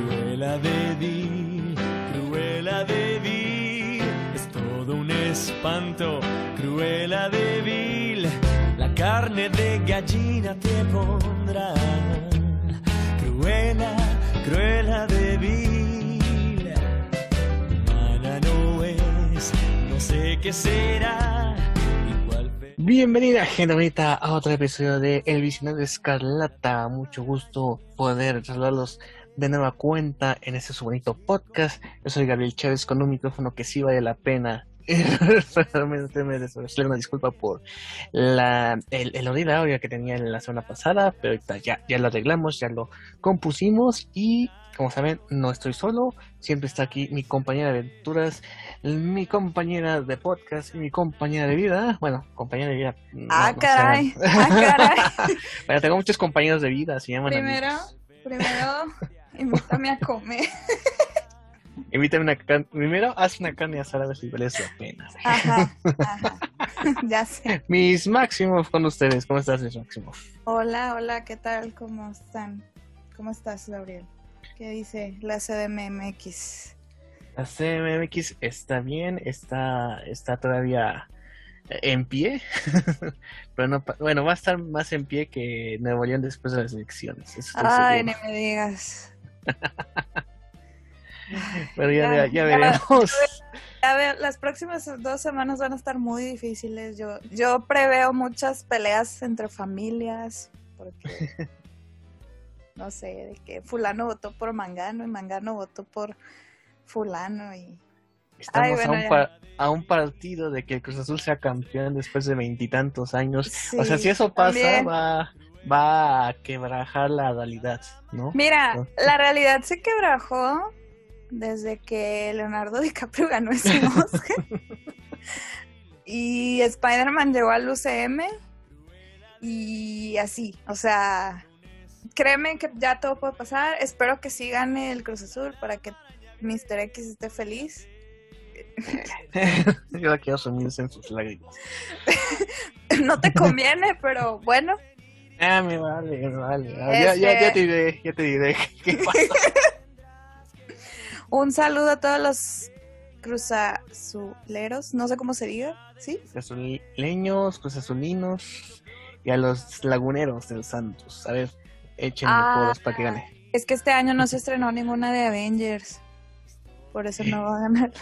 Cruela de Vil, Cruela de Vil, es todo un espanto. Cruela de Vil, la carne de gallina te pondrá. Cruela, Cruela de Vil, humana no es, no sé qué será. Bienvenida, gente bonita, a otro episodio de El Visionario Escarlata. Mucho gusto poder saludarlos de nueva cuenta en este su bonito podcast. Yo soy Gabriel Chávez con un micrófono que sí vale la pena. Realmente me deseo una disculpa por la, el, el audio que tenía en la semana pasada, pero ya, ya lo arreglamos, ya lo compusimos y como saben, no estoy solo, siempre está aquí mi compañera de aventuras, mi compañera de podcast mi compañera de vida. Bueno, compañera de vida. no- Ah, no caray. Ah, caray. Tengo muchos compañeros de vida, se llaman Primero, primero, invítame a comer. Invítame una can- Primero, haz una carne asada a ver si vale la pena. Ajá, ajá. Ya sé. Mis máximos con ustedes. ¿Cómo estás, mis máximos? Hola, hola, ¿qué tal? ¿Cómo están? ¿Cómo estás, Gabriel? ¿Qué dice la CDMMX? La CMX está bien, está, está todavía en pie, pero no, pa- bueno, va a estar más en pie que Nuevo León después de las elecciones. eso Ay, seguro. me digas. Pero ya, veremos. A ver, las próximas dos semanas van a estar muy difíciles. Yo, yo preveo muchas peleas entre familias, porque no sé, de que fulano votó por Mangano y Mangano votó por fulano y Estamos Ay, bueno, a, un a un partido de que el Cruz Azul sea campeón después de veintitantos años. o sea, si eso pasa, también. va, va a quebrajar la realidad, ¿no? Mira, ¿No? la realidad se quebrajó desde que Leonardo DiCaprio ganó ese Oscar. y Spider-Man llegó al UCM. Y así, o sea, créeme que ya todo puede pasar. Espero que sí gane el Cruz Azul para que Mr. X esté feliz. Yo la quiero sumirse en sus lágrimas. no te conviene, pero bueno. Ah, me vale, me vale. Ah, ya, ya, Este- ya te diré, ya te diré. ¿Qué pasa? Un saludo a todos los cruzazuleros, no sé cómo se diga, ¿sí? Cruz Azuleños, Cruz Azulinos y a los laguneros del Santos. A ver, échenle Ah. todos para que gane. Es que este año no se estrenó ninguna de Avengers. Por eso no va a ganar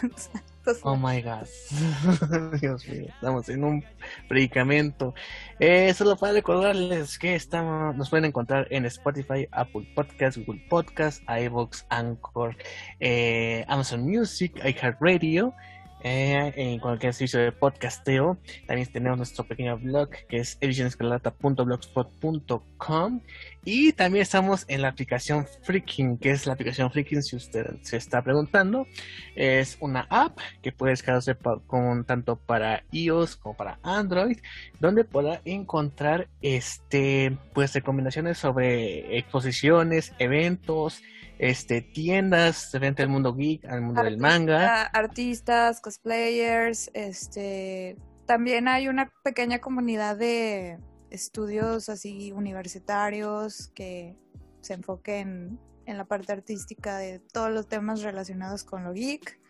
Oh my god. Dios mío, estamos en un predicamento. Eh, solo para recordarles que estamos, nos pueden encontrar en Spotify, Apple Podcasts, Google Podcasts, iVoox, Anchor, eh, Amazon Music, iHeartRadio. Eh, en cualquier servicio de podcasteo también tenemos nuestro pequeño blog que es edicionescarlata.blogspot.com y también estamos en la aplicación Freaking que es la aplicación Freaking si usted se está preguntando. Es una app que puede descargarse con, tanto para iOS como para Android, donde podrá encontrar este pues recomendaciones sobre exposiciones, eventos, este tiendas frente al mundo geek, al mundo del manga. Artista- Artistas, cosplayers, este... También hay una pequeña comunidad de estudios así universitarios que se enfoquen en la parte artística de todos los temas relacionados con lo geek.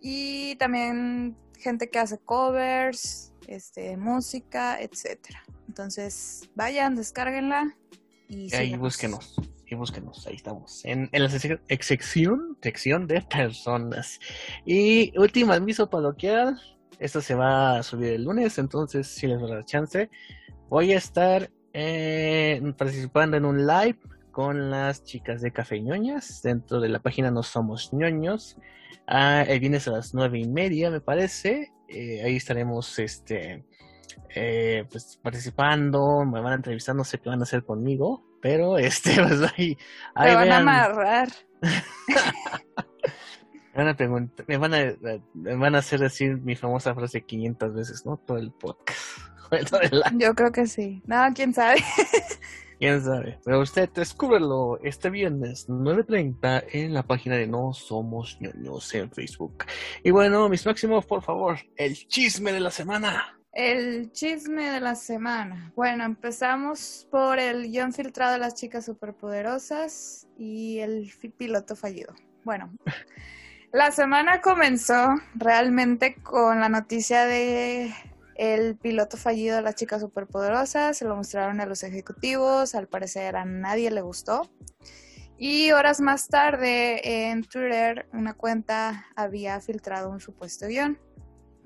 Y también gente que hace covers, este, música, etcétera. Entonces, vayan, descárguenla y Ahí síganos. búsquenos, y búsquenos, ahí estamos, en, en la sección, sección, de personas. Y último aviso parroquial, esto se va a subir el lunes, entonces si les va a dar chance, voy a estar eh, participando en un live con las chicas de Café Ñoñas dentro de la página No Somos Ñoños. Ah, el viernes a las nueve y media, me parece. Eh, ahí estaremos este, eh, pues, participando, me van a entrevistar, no sé qué van a hacer conmigo, pero este, pues ahí, ahí van a amarrar. me van a preguntar, me van a, me van a hacer decir mi famosa frase 500 veces, ¿no? Todo el podcast. Todo el. Yo creo que sí. No, quién sabe. ¿Quién sabe? Pero usted descúbrelo este viernes 9.30 en la página de No Somos Ñoños en Facebook. Y bueno, mis máximos, por favor, el chisme de la semana. El chisme de la semana. Bueno, empezamos por el guion filtrado de las chicas superpoderosas y el piloto fallido. Bueno, la semana comenzó realmente con la noticia de el piloto fallido de las chicas superpoderosas. Se lo mostraron a los ejecutivos. Al parecer a nadie le gustó. Y horas más tarde en Twitter una cuenta había filtrado un supuesto guion.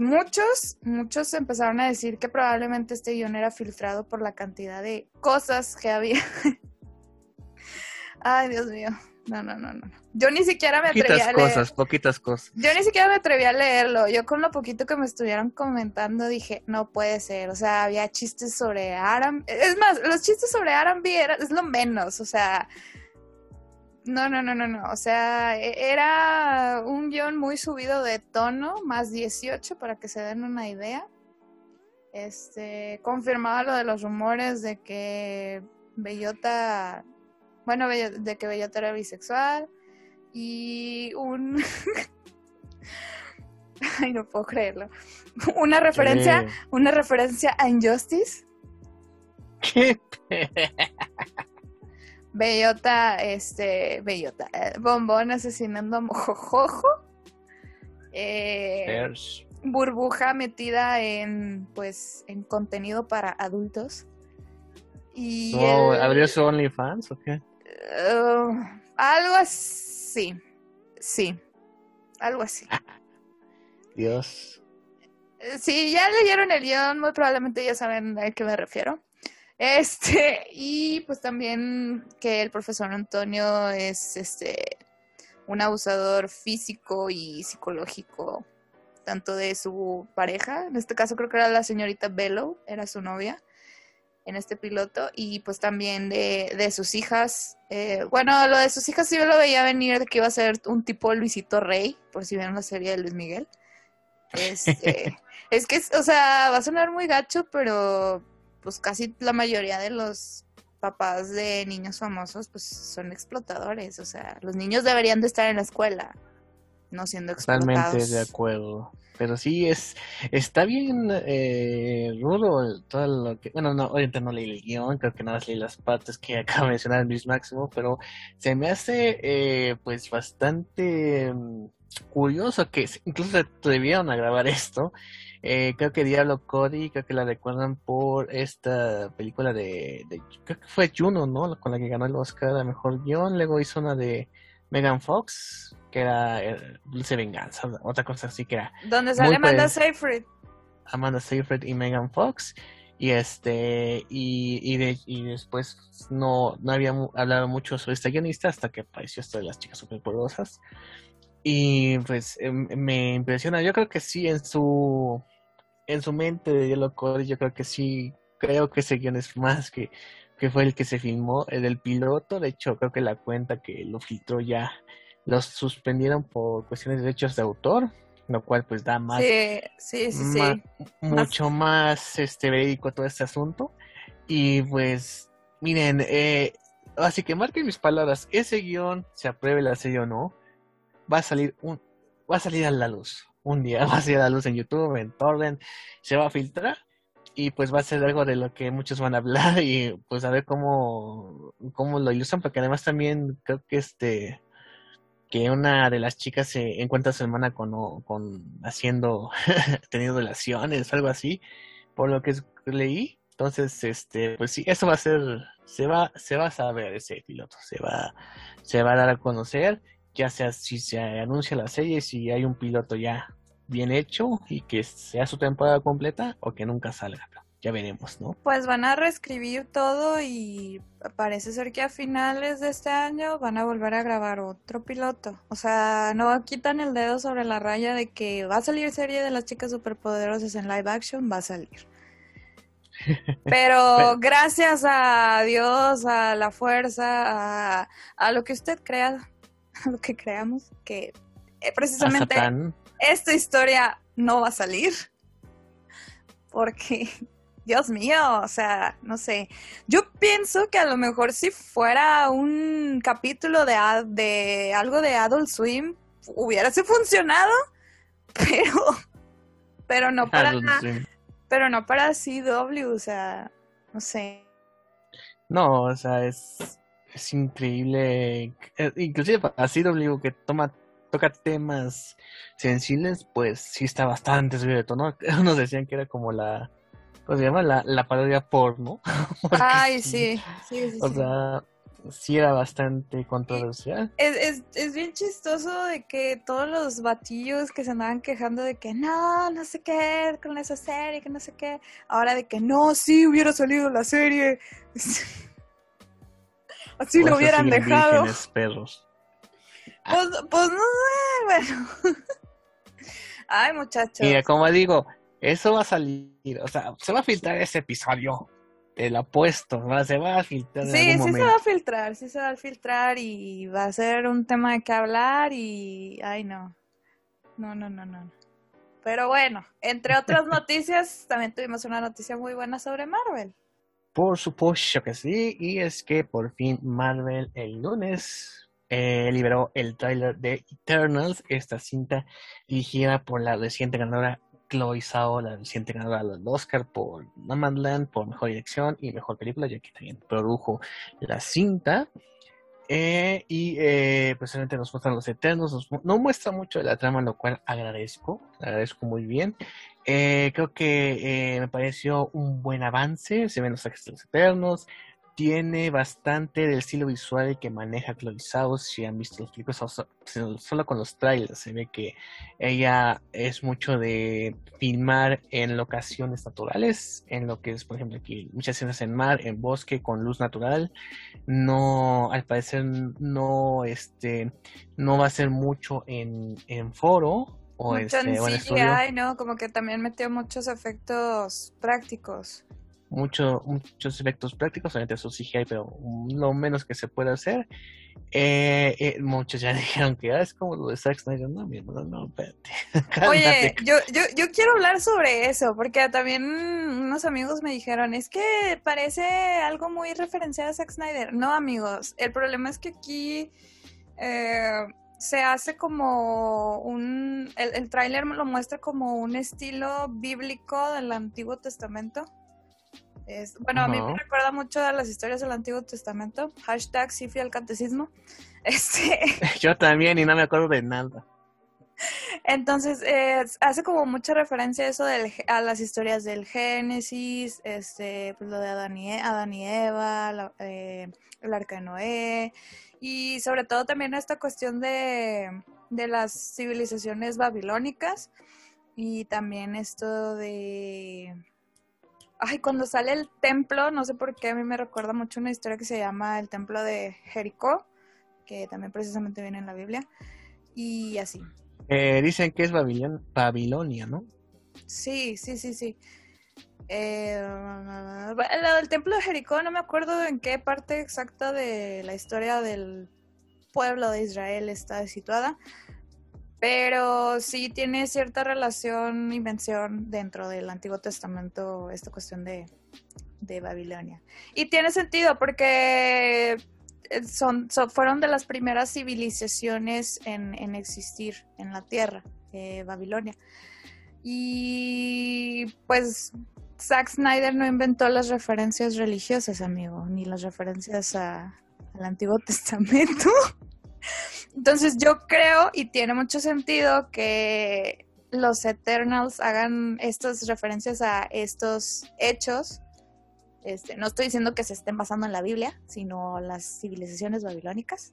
Muchos, muchos empezaron a decir que probablemente este guion era filtrado por la cantidad de cosas que había. Ay, Dios mío. No, no, no, no. Yo ni siquiera me atreví Poquitas a leer. cosas, poquitas cosas. Yo ni siquiera me atreví a leerlo. Yo con lo poquito que me estuvieron comentando dije, no puede ser. O sea, había chistes sobre Aram. Es más, los chistes sobre era, es lo menos. O sea, no, no, no, no, no. O sea, e- era un guion muy subido de tono, más 18 para que se den una idea. Este, confirmaba lo de los rumores de que Bellota, bueno, de que Bellota era bisexual y un... Ay, no puedo creerlo. Una referencia, Eh, una referencia a Injustice. ¿Qué? Bellota, este, Bellota, eh, Bombón asesinando a Mojojojo. Eh,Ers. burbuja metida en, pues, en contenido para adultos. Y Oh, el- ¿Abrió su OnlyFans o qué? Uh, algo así. Sí. Algo así. Dios. Eh, Si ya leyeron el guion, muy probablemente ya saben a qué me refiero. Este, y pues también que el profesor Antonio es este un abusador físico y psicológico, tanto de su pareja, en este caso creo que era la señorita Bellow, era su novia en este piloto, y pues también de, de sus hijas. Eh, bueno, lo de sus hijas sí yo lo veía venir de que iba a ser un tipo Luisito Rey, por si vieron la serie de Luis Miguel. Este, es que, o sea, va a sonar muy gacho, pero pues casi la mayoría de los papás de niños famosos pues son explotadores, o sea, los niños deberían de estar en la escuela, no siendo explotados. Totalmente de acuerdo. Pero sí, es está bien eh, rudo todo lo que... Bueno, no, obviamente no leí el guion, creo que nada más leí las partes que acaba de mencionar Luis Máximo, pero se me hace eh, pues bastante mm, curioso que incluso se atrevieron a grabar esto. Eh, creo que Diablo Cody, creo que la recuerdan por esta película de, de- creo que fue Juno, ¿no? Con la que ganó el Oscar a Mejor Guión, luego hizo una de Megan Fox, que era eh, Dulce Venganza, otra cosa así que era Donde sale Amanda pues- Seyfried. Amanda Seyfried y Megan Fox y este y, y, de- y después no, no había hablado mucho sobre esta guionista hasta que apareció esto de las chicas superpoderosas y pues em, me impresiona yo creo que sí en su en su mente de Yellow Cody yo creo que sí creo que ese guion es más que que fue el que se filmó el del piloto de hecho creo que la cuenta que lo filtró ya los suspendieron por cuestiones de derechos de autor lo cual pues da más Sí, sí, sí, mucho más este verídico todo este asunto. Y pues, miren, eh, así que marquen mis palabras, ese guion, se apruebe la serie o no, va a salir un, va a salir a la luz. Un día va a a la luz en YouTube, en Torrent, se va a filtrar y pues va a ser algo de lo que muchos van a hablar y pues a ver cómo, cómo lo ilustran, porque además también creo que este que una de las chicas se encuentra a su hermana con, con haciendo teniendo relaciones, algo así, por lo que leí. Entonces, este, pues sí, eso va a ser, se va, se va a saber ese piloto, se va, se va a dar a conocer, ya sea si se anuncia la serie, si hay un piloto ya bien hecho y que sea su temporada completa o que nunca salga. Ya veremos, ¿no? Pues van a reescribir todo y parece ser que a finales de este año van a volver a grabar otro piloto. O sea, no quitan el dedo sobre la raya de que va a salir serie de las chicas superpoderosas en live action, va a salir. Pero gracias a Dios, a la fuerza, a, a lo que usted crea, lo que creamos, que eh, precisamente esta historia no va a salir. Porque, Dios mío, o sea, no sé. Yo pienso que a lo mejor si fuera un capítulo de, de algo de Adult Swim, hubiera funcionado, pero, pero no para, pero no para CW, o sea, no sé. No, o sea, es, es increíble. eh, Inclusive para CW que toma toca temas sensibles, pues sí está bastante subido de tono. Unos decían que era como la, ¿cómo se llama? La, la parodia porno. Ay, sí, sí, sí. O sí. sea, sí era bastante controversial. Es, es, es bien chistoso de que todos los batillos que se andaban quejando de que no, no sé qué con esa serie, que no sé qué. Ahora de que no, sí hubiera salido la serie. Por lo hubieran dejado. vírgenes, perros. Pues, pues no sé, bueno. Ay, muchachos. Mira, como digo, eso va a salir, o sea, se va a filtrar ese episodio. Te lo apuesto, ¿va? se va a filtrar en Sí, sí algún se momento. va a filtrar, sí se va a filtrar y va a ser un tema de que hablar y... Ay, no. No, no, no, no. Pero bueno, entre otras noticias, también tuvimos una noticia muy buena sobre Marvel. Por supuesto que sí, y es que por fin Marvel el lunes eh, liberó el tráiler de Eternals, esta cinta dirigida por la reciente ganadora Chloe Zhao, la reciente ganadora del Oscar por Nomadland, por mejor dirección y mejor película, ya que también produjo la cinta. Eh, y eh, realmente nos muestran los Eternos, nos no muestra mucho de la trama, lo cual agradezco, agradezco muy bien. Eh, creo que eh, me pareció un buen avance. Se ven los los Eternos. Tiene bastante del estilo visual que maneja Chloe. Si han visto los películas, solo con los trailers se ve que ella es mucho de filmar en locaciones naturales, en lo que es, por ejemplo, aquí muchas escenas en mar, en bosque, con luz natural. No, al parecer, no, este, no va a ser mucho en, en foro o, Mucho este, en. CGI, ¿no? Como que también metió muchos efectos prácticos. mucho, muchos efectos prácticos, obviamente eso CGI, pero lo menos que se puede hacer. Eh, eh, muchos ya dijeron que ah, es como lo de Zack Snyder. No, mi hermano, no, espérate. Oye, yo, yo, yo quiero hablar sobre eso, porque también unos amigos me dijeron, es que parece algo muy referenciado a Zack Snyder. No, amigos, el problema es que aquí eh, se hace como un... El, el tráiler lo muestra como un estilo bíblico del Antiguo Testamento. Es, bueno, a mí me recuerda mucho a las historias del Antiguo Testamento. Hashtag sí fui al catecismo. Este... Yo también, y no me acuerdo de nada. Entonces, eh, hace como mucha referencia a eso del, a las historias del Génesis, este, pues lo de Adán y, E- Adán y Eva, la- eh, el arca de Noé, y sobre todo también esta cuestión de, de las civilizaciones babilónicas, y también esto de... Ay, cuando sale el templo, no sé por qué, a mí me recuerda mucho una historia que se llama el templo de Jericó, que también precisamente viene en la Biblia, y así. Eh, dicen que es Babilon- Babilonia, ¿no? Sí, sí, sí, sí. Eh, lo del templo de Jericó, no me acuerdo en qué parte exacta de la historia del pueblo de Israel está situada, pero sí tiene cierta relación y mención dentro del Antiguo Testamento esta cuestión de, de Babilonia. Y tiene sentido porque eh, son, fueron de las primeras civilizaciones en, en existir en la Tierra, eh, Babilonia. Y pues Zack Snyder no inventó las referencias religiosas, amigo, ni las referencias a- al Antiguo Testamento. Entonces yo creo, y tiene mucho sentido, que los Eternals hagan estas referencias a estos hechos. Este, no estoy diciendo que se estén basando en la Biblia, sino las civilizaciones babilónicas.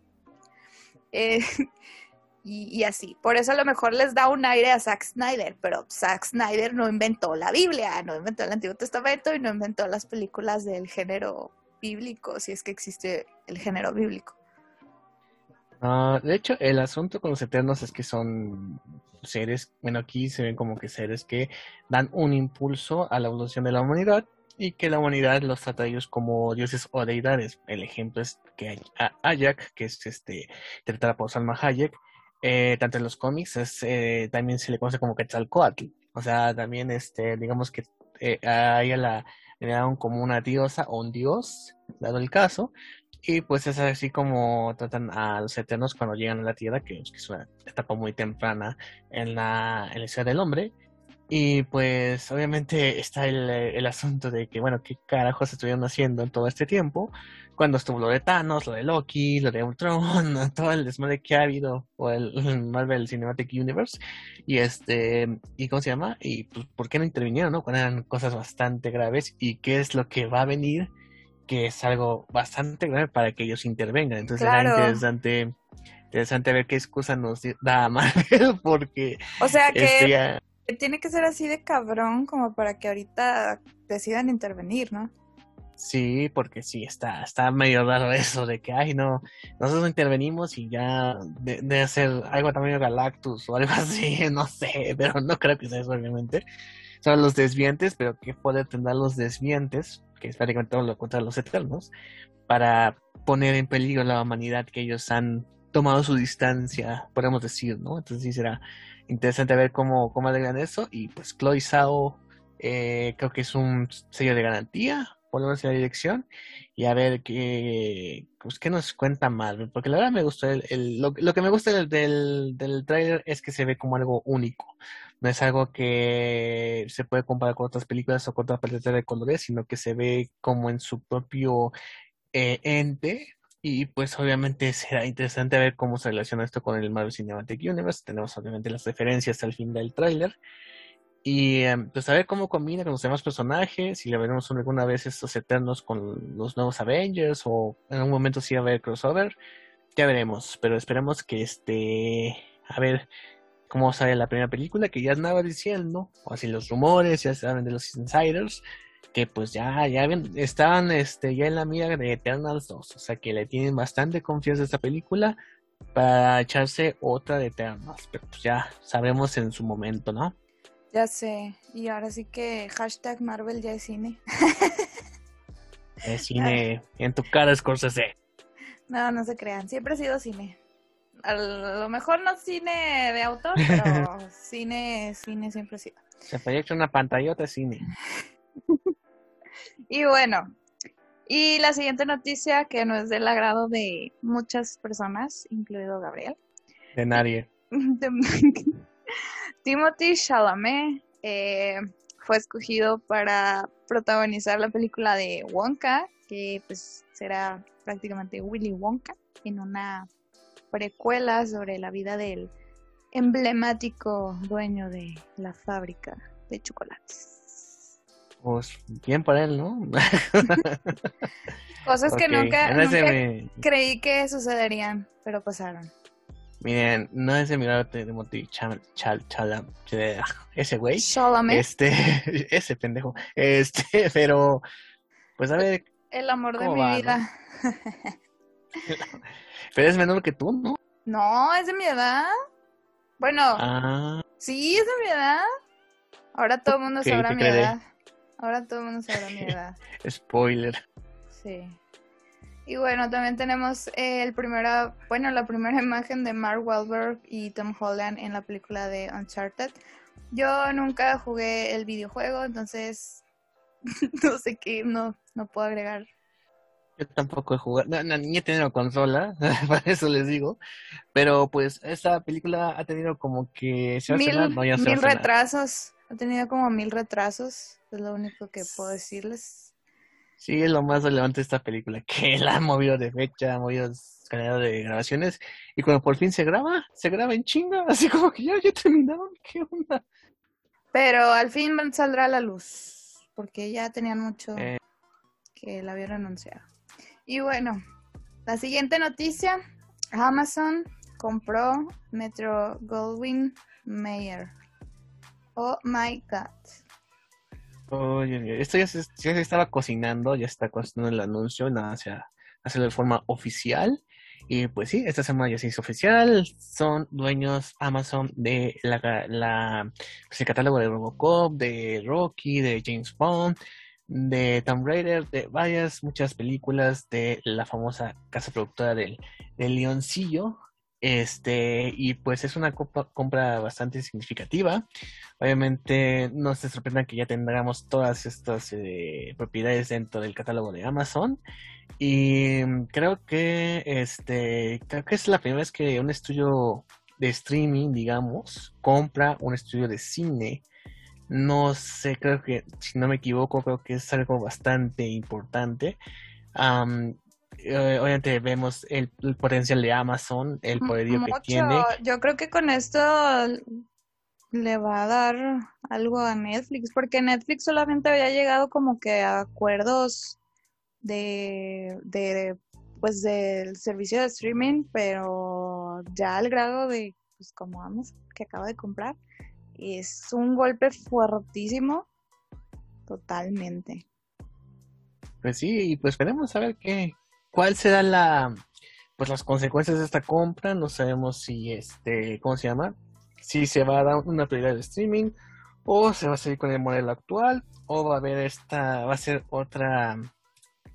Eh, y, y así. Por eso a lo mejor les da un aire a Zack Snyder, pero Zack Snyder no inventó la Biblia, no inventó el Antiguo Testamento y no inventó las películas del género bíblico, si es que existe el género bíblico. Ah, de hecho, el asunto con los Eternos es que son seres, bueno, aquí se ven como que seres que dan un impulso a la evolución de la humanidad y que la humanidad los trata a ellos como dioses o deidades. El ejemplo es que hay Ayak, que es este, interpretada por Salma Hayek, eh, tanto en los cómics es, eh, también se le conoce como Quetzalcoatl. O sea, también este, digamos que eh, a ella la daban como una diosa o un dios, dado el caso, y pues es así como tratan a los eternos cuando llegan a la Tierra, que que es una etapa muy temprana en la, en la historia del hombre. Y pues obviamente está el, el, asunto de que, bueno, qué carajos estuvieron haciendo en todo este tiempo, cuando estuvo lo de Thanos, lo de Loki, lo de Ultron, todo el desmadre que ha habido, o el, Marvel Cinematic Universe, y este, y cómo se llama, y pues, ¿por qué no intervinieron, no? Cuando eran cosas bastante graves, y qué es lo que va a venir, que es algo bastante grave para que ellos intervengan. Entonces Claro. era interesante, interesante ver qué excusa nos da Marvel, porque O sea que este ya tiene que ser así de cabrón como para que ahorita decidan intervenir, ¿no? Sí, porque sí, está, está medio raro eso de que, ay, no, nosotros intervenimos y ya de, de hacer algo también Galactus o algo así, no sé, pero no creo que sea eso, obviamente. Son los desviantes, pero ¿qué poder tendrán los desviantes, que es prácticamente todo lo contra los eternos, para poner en peligro la humanidad que ellos han tomado su distancia, podemos decir, ¿no? Entonces sí será interesante ver cómo, cómo arreglan eso y pues Chloe Zhao eh, creo que es un sello de garantía menos en la dirección y a ver qué, pues, qué nos cuenta Marvel, porque la verdad me gustó el, el- lo, lo que me gusta del, del, del tráiler es que se ve como algo único, no es algo que se puede comparar con otras películas o con otra paleta de colores, sino que se ve como en su propio eh, ente y pues obviamente será interesante ver cómo se relaciona esto con el Marvel Cinematic Universe, tenemos obviamente las referencias al fin del tráiler y eh, pues a ver cómo combina con los demás personajes, si le veremos alguna vez estos Eternos con los nuevos Avengers o en algún momento sí va a haber crossover, ya veremos, pero esperemos que este, a ver cómo sale la primera película, que ya andaba diciendo, o así los rumores, ya saben de los insiders, que pues ya, ya ven- estaban este, ya en la mira de Eternals 2, o sea que le tienen bastante confianza a esta película para echarse otra de Eternals, pero pues ya sabremos en su momento, ¿no? Ya sé. Y ahora sí que hashtag Marvel ya es cine. El cine en tu cara, Scorsese. No, no se crean. Siempre ha sido cine. A lo mejor no cine de autor, pero cine, cine siempre ha sido. Se proyecta una pantallota de cine. Y bueno, y la siguiente noticia que no es del agrado de muchas personas, incluido Gabriel. De nadie. Timothy Chalamet eh, fue escogido para protagonizar la película de Wonka, que pues será prácticamente Willy Wonka, en una precuela sobre la vida del emblemático dueño de la fábrica de chocolates. Pues bien por él, ¿no? Cosas que nunca, creí que sucederían, pero pasaron. Miren, no es de mi grado de Timothy Chal, Chal, ese güey. Este, ese pendejo. Este, pero, pues a ver, el amor de ¿cómo mi va, no? vida. pero es menor que tú, ¿no? No, es de mi edad. Bueno, Ah, sí, es de mi edad. Ahora todo el mundo sabrá mi creeré. edad. Ahora todo el mundo sabrá mi edad. spoiler. Sí. Y bueno, también tenemos eh, el primera, bueno, la primera imagen de Mark Wahlberg y Tom Holland en la película de Uncharted. Yo nunca jugué el videojuego, entonces no sé qué, no, no puedo agregar. Yo tampoco he jugado, no, no, ni he tenido consola, para eso les digo. Pero pues esta película ha tenido como que se Mil, no, mil retrasos. Ha tenido como mil retrasos. Es lo único que puedo decirles. Sí, es lo más relevante de esta película, que la han movido de fecha, ha movido calidad de grabaciones, y cuando por fin se graba, se graba en chinga, así como que ya, ya terminaron, ¿qué onda? Pero al fin saldrá a la luz. Porque ya tenían mucho Eh. que la habían anunciado. Y bueno, la siguiente noticia. Amazon compró Metro Goldwyn Mayer. Oh my god. Oye, esto ya se, ya se estaba cocinando, ya está cocinando el anuncio, nada, hacia hacerlo de forma oficial. Y pues sí, esta semana ya se hizo oficial. Son dueños Amazon de la, la pues, el catálogo de Robocop, de Rocky, de James Bond, de Tomb Raider, de varias, muchas películas de la famosa casa productora del, del Leoncillo. Este, y pues es una compra bastante significativa. Obviamente no se sorprendan que ya tendremos todas estas eh, propiedades dentro del catálogo de Amazon. Y mm, creo que este, creo que es la primera vez que un estudio de streaming, digamos, compra un estudio de cine No sé, creo que, si no me equivoco, creo que es algo bastante importante. Eh, obviamente vemos el, potencial de Amazon, el poderío que tiene. Yo creo que con esto le va a dar algo a Netflix, porque Netflix solamente había llegado como que a acuerdos de, de pues del servicio de streaming, pero ya al grado de pues como Amazon que acaba de comprar, es un golpe fuertísimo totalmente. Pues sí, y pues esperemos saber qué, cuál será la, pues las consecuencias de esta compra. No sabemos si este, ¿cómo se llama? Si se va a dar una prioridad de streaming o se va a seguir con el modelo actual o va a haber esta, va a ser otra,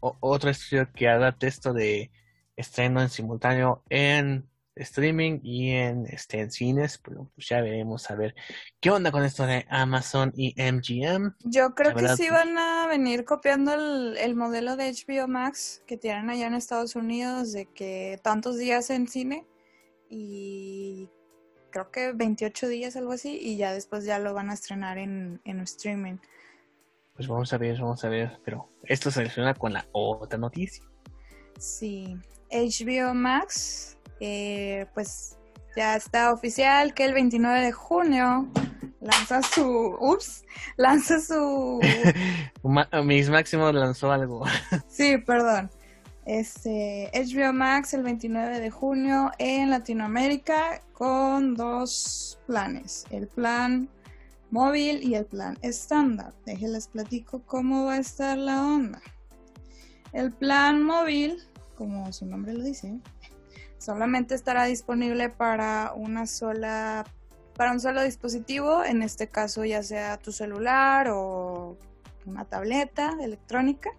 otro estudio que adapte esto de estreno en simultáneo en streaming y en, este, en cines, pero pues ya veremos a ver qué onda con esto de Amazon y MGM. Yo creo que sí van a venir copiando el, el, modelo de HBO Max que tienen allá en Estados Unidos, de que tantos días en cine y creo que 28 días, algo así, y ya después ya lo van a estrenar en, en streaming. Pues vamos a ver, vamos a ver, pero esto se relaciona con la otra noticia. Sí, HBO Max eh, pues ya está oficial que el 29 de junio lanza su, ups, lanza su... Mis Máximo lanzó algo. sí, perdón. Este, HBO Max el 29 de junio en Latinoamérica con dos planes, el plan móvil y el plan estándar. Déjenles platico cómo va a estar la onda. El plan móvil, como su nombre lo dice, Solamente estará disponible para una sola para un solo dispositivo, en este caso ya sea tu celular o una tableta electrónica.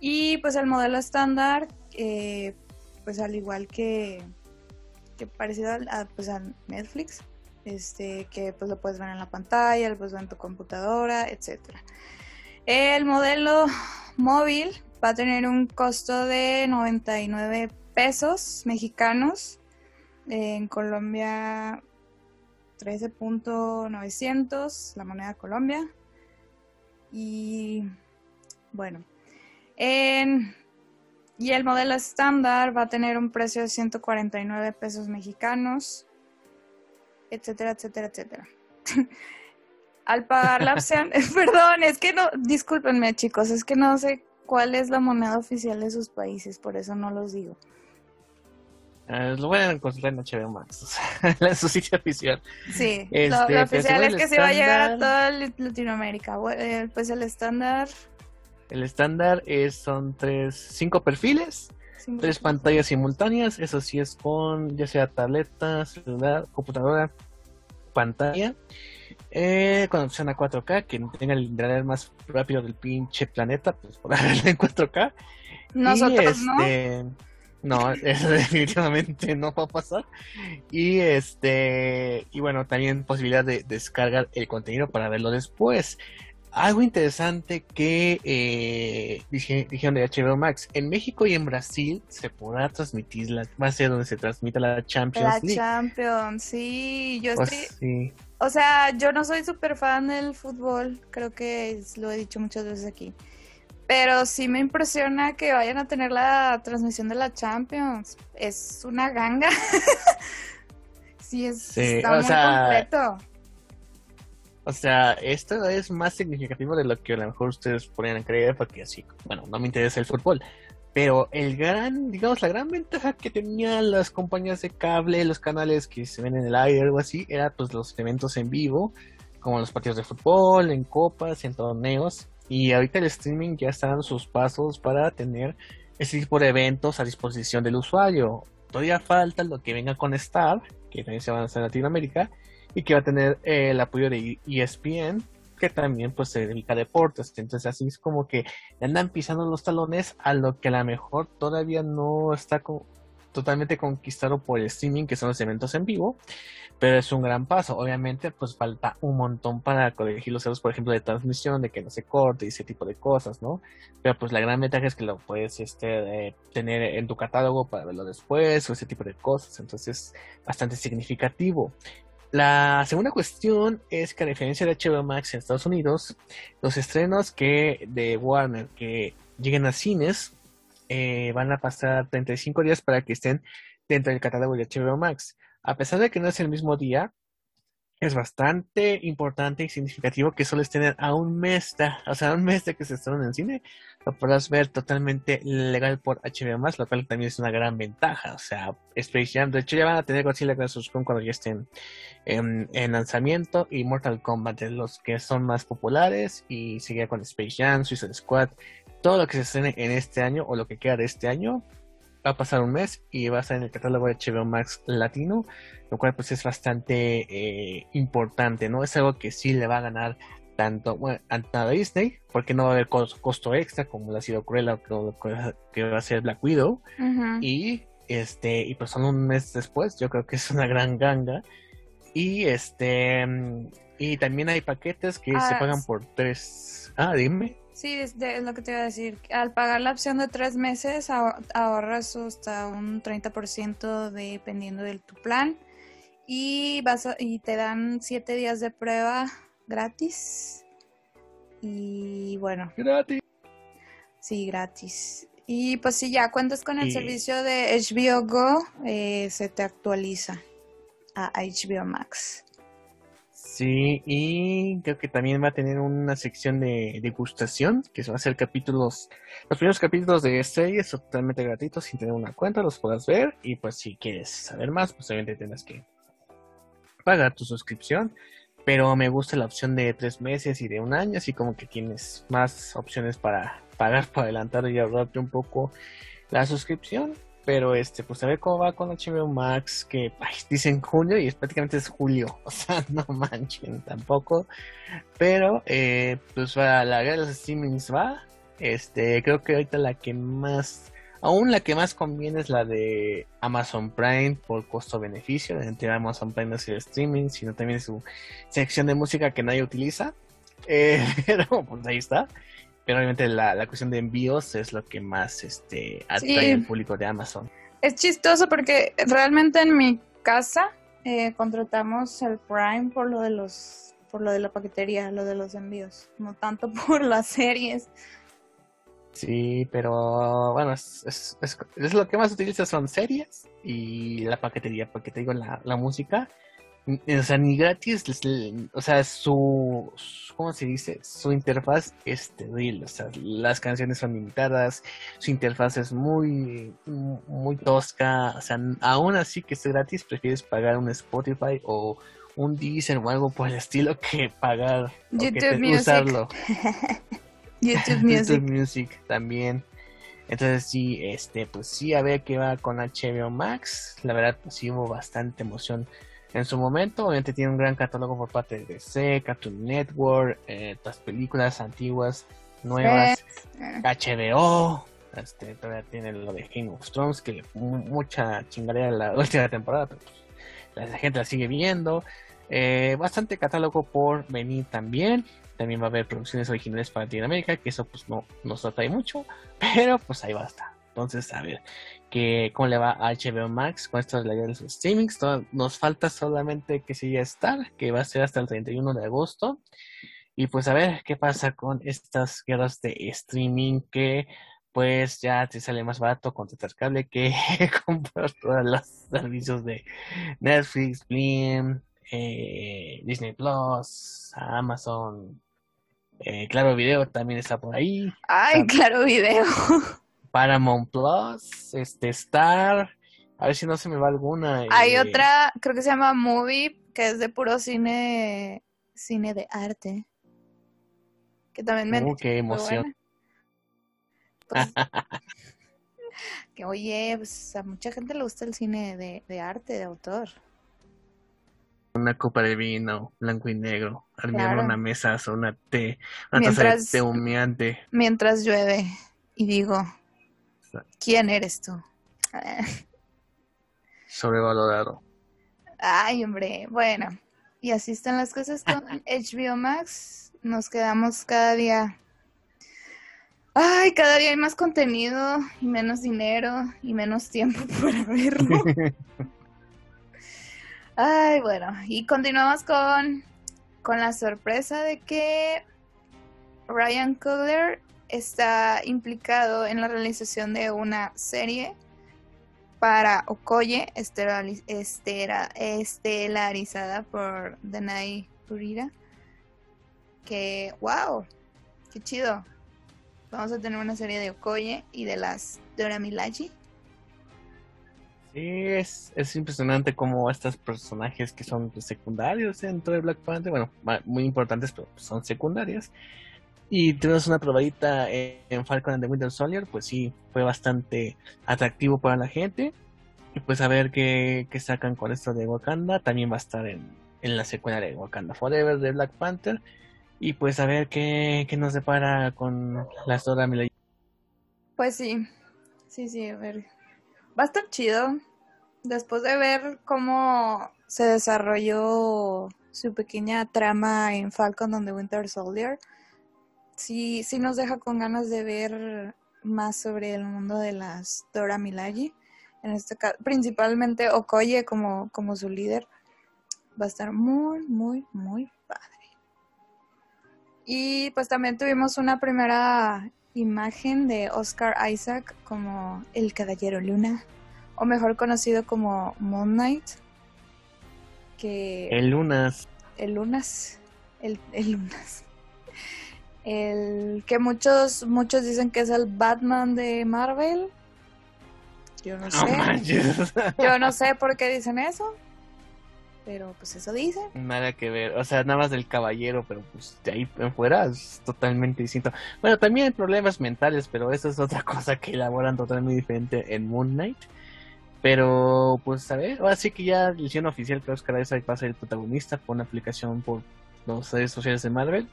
Y pues el modelo estándar, eh, pues al igual que, que parecido a, pues a Netflix, este, que pues lo puedes ver en la pantalla, lo puedes ver en tu computadora, etc. El modelo móvil va a tener un costo de 99 pesos mexicanos. En Colombia 13.900, la moneda Colombia. Y bueno, en, y el modelo estándar va a tener un precio de 149 pesos mexicanos, etcétera, etcétera, etcétera. Al pagar la opción, perdón, es que no, discúlpenme chicos, es que no sé cuál es la moneda oficial de sus países, por eso no los digo. Uh, lo a encontrar en HBO Max, en su sitio oficial. Sí, este, lo, pues, oficial es que se va a llegar a toda Latinoamérica. Eh, pues el estándar. El estándar es, son tres, cinco perfiles, tres pantallas simultáneas. Eso sí es con ya sea tableta, celular, computadora, pantalla. Eh, con opción a 4K, que tenga el internet más rápido del pinche planeta, pues por en 4K. Nosotros, ¿no? Este, no, eso definitivamente no va a pasar. Y este, y bueno, también posibilidad de descargar el contenido para verlo después. Algo interesante que eh, dijeron de HBO Max, en México y en Brasil se podrá transmitir la base donde se transmite la Champions League. La Champions, sí, yo pues estoy... O sea, yo no soy súper fan del fútbol, creo que lo he dicho muchas veces aquí. Pero sí me impresiona que vayan a tener la transmisión de la Champions. Es una ganga. sí, es, está muy completo. O sea, esto es más significativo de lo que a lo mejor ustedes podrían creer, porque así, bueno, no me interesa el fútbol. Pero el gran, digamos, la gran ventaja que tenían las compañías de cable, los canales que se ven en el aire o algo así, era pues los eventos en vivo, como los partidos de fútbol, en copas, en torneos y ahorita el streaming ya está dando sus pasos para tener ese tipo de eventos a disposición del usuario. Todavía falta lo que venga con Star, que también se va a hacer en Latinoamérica, y que va a tener eh, el apoyo de ESPN, que también pues se dedica a deportes. Entonces así es como que andan pisando los talones a lo que a lo mejor todavía no está totalmente conquistado por el streaming, que son los eventos en vivo, pero es un gran paso. Obviamente, pues falta un montón para corregir los errores, por ejemplo, de transmisión, de que no se corte y ese tipo de cosas, ¿no? Pero pues la gran ventaja es que lo puedes este, tener en tu catálogo para verlo después o ese tipo de cosas. Entonces, es bastante significativo. La segunda cuestión es que a diferencia de HBO Max en Estados Unidos, los estrenos que de Warner que lleguen a cines eh, van a pasar 35 días para que estén dentro del catálogo de HBO Max. A pesar de que no es el mismo día, es bastante importante y significativo que solo estén a un mes, de, o sea, un mes de que se estrenan en cine, lo podrás ver totalmente legal por HBO Max, lo cual también es una gran ventaja. O sea, Space Jam, de hecho ya van a tener Godzilla vs. Kong cuando ya estén en, lanzamiento y Mortal Kombat, de los que son más populares, y seguir con Space Jam, Suicide Squad, todo lo que se estrene en este año o lo que queda de este año va a pasar un mes y va a estar en el catálogo de HBO Max Latino, lo cual pues es bastante eh, importante, ¿no? Es algo que sí le va a ganar tanto bueno, a Disney, porque no va a haber costo, extra como lo ha sido Cruella o que va a ser Black Widow, y este, y pues son un mes después, yo creo que es una gran ganga, y este, y también hay paquetes que se ah, pagan por tres, ah, dime. Sí, es, lo que te iba a decir. Al pagar la opción de tres meses, ahorras hasta un 30% dependiendo de tu plan. Y, vas y te dan siete días de prueba gratis. Y bueno. Gratis. Sí, gratis. Y pues si ya cuentas con el servicio de HBO Go, eh, se te actualiza a HBO Max. Sí, y creo que también va a tener una sección de degustación, que va a ser capítulos, los primeros capítulos de series totalmente gratuitos sin tener una cuenta, los puedas ver y pues si quieres saber más, pues obviamente tendrás que pagar tu suscripción, pero me gusta la opción de tres meses y de un año, así como que tienes más opciones para pagar por adelantar y ahorrarte un poco la suscripción pero este, pues a ver cómo va con HBO Max, que dicen junio y es prácticamente es julio, o sea, no manchen tampoco, pero eh, pues va, la guerra de los streamings va, este, creo que ahorita la que más, aún la que más conviene es la de Amazon Prime por costo-beneficio, entre Amazon Prime no es el streaming, sino también su sección de música que nadie utiliza, eh, pero pues ahí está. Pero obviamente la, la cuestión de envíos es lo que más este, atrae al público de Amazon. Es chistoso porque realmente en mi casa eh, contratamos el Prime por lo de los por lo de la paquetería, lo de los envíos, no tanto por las series. Sí, pero bueno, es, es, es, lo que más utiliza son series y la paquetería, porque te digo, la, la música o sea, ni gratis, o sea, su, ¿cómo se dice? Su interfaz es terrible, o sea, las canciones son limitadas, su interfaz es muy, muy tosca, o sea, aún así que esté gratis, prefieres pagar un Spotify o un Deezer o algo por el estilo que pagar YouTube Music. usarlo. YouTube Music. YouTube Music también. Entonces sí, este, pues sí, a ver qué va con HBO Max. La verdad, pues sí hubo bastante emoción en su momento, obviamente tiene un gran catálogo por parte de DC, Cartoon Network, eh, las películas antiguas, nuevas, HBO, este, todavía tiene lo de Game of Thrones, que mucha chingadera la última temporada, pero pues, la gente la sigue viendo. Eh, bastante catálogo por venir también. También va a haber producciones originales para Latinoamérica, que eso pues no nos atrae mucho, pero pues ahí va a estar. Entonces, a ver, que cómo le va a HBO Max con esto de los streamings. nos falta solamente que siga estar, que va a ser hasta el 31 de agosto. Y pues a ver qué pasa con estas guerras de streaming que pues ya te sale más barato contratar cable que comprar todos los servicios de Netflix, Blim, eh, Disney Plus, Amazon, eh, Claro Video también está por ahí. Ay, Claro Video. Paramount Plus, este Star, a ver si no se me va alguna. Hay eh, otra, creo que se llama Movie, que es de puro cine, cine de arte. Que también me... Uh, qué emoción. Pues, que oye, pues a mucha gente le gusta el cine de, arte, de autor. Una copa de vino, blanco y negro, armar una mesa, una té, una mientras, taza de té humeante. Mientras llueve y digo, ¿Quién eres tú? Sobrevalorado. Ay, hombre, bueno. Y así están las cosas con HBO Max. Nos quedamos cada día. Ay, cada día hay más contenido y menos dinero y menos tiempo para verlo. Ay, bueno, y continuamos con, con la sorpresa de que Ryan Coogler está implicado en la realización de una serie para Okoye, estelarizada por Danai Purira. Que, wow, qué chido. Vamos a tener una serie de Okoye y de las Dora Milaje. Sí, es, es impresionante cómo estos personajes que son secundarios dentro de Black Panther, bueno, muy importantes, pero son secundarias. Y tuvimos una probadita en, Falcon and the Winter Soldier, pues sí, fue bastante atractivo para la gente. Y pues a ver qué, qué sacan con esto de Wakanda. También va a estar en, en la secuela de Wakanda Forever de Black Panther. Y pues a ver qué, qué nos depara con las Dora Milaje. Pues sí, sí, sí, a ver. Va a estar chido. Después de ver cómo se desarrolló su pequeña trama en Falcon and the Winter Soldier, sí, sí nos deja con ganas de ver más sobre el mundo de las Dora Milaje. En este caso, principalmente Okoye como, como su líder. Va a estar muy, muy, muy padre. Y pues también tuvimos una primera imagen de Oscar Isaac como el Caballero Luna, o mejor conocido como Moon Knight, que El Lunas. el Lunas, el, el Lunas, el que muchos muchos dicen que es el Batman de Marvel. Yo no sé, yo no sé por qué dicen eso, pero pues eso dicen. Nada que ver, o sea, nada más del caballero, pero pues de ahí en fuera es totalmente distinto. Bueno, también hay problemas mentales, pero eso es otra cosa que elaboran totalmente diferente en Moon Knight. Pero, pues, a ver, ahora sí que ya hicieron oficial que Oscar Isaac va a ser el protagonista por una aplicación por los redes sociales de Marvel.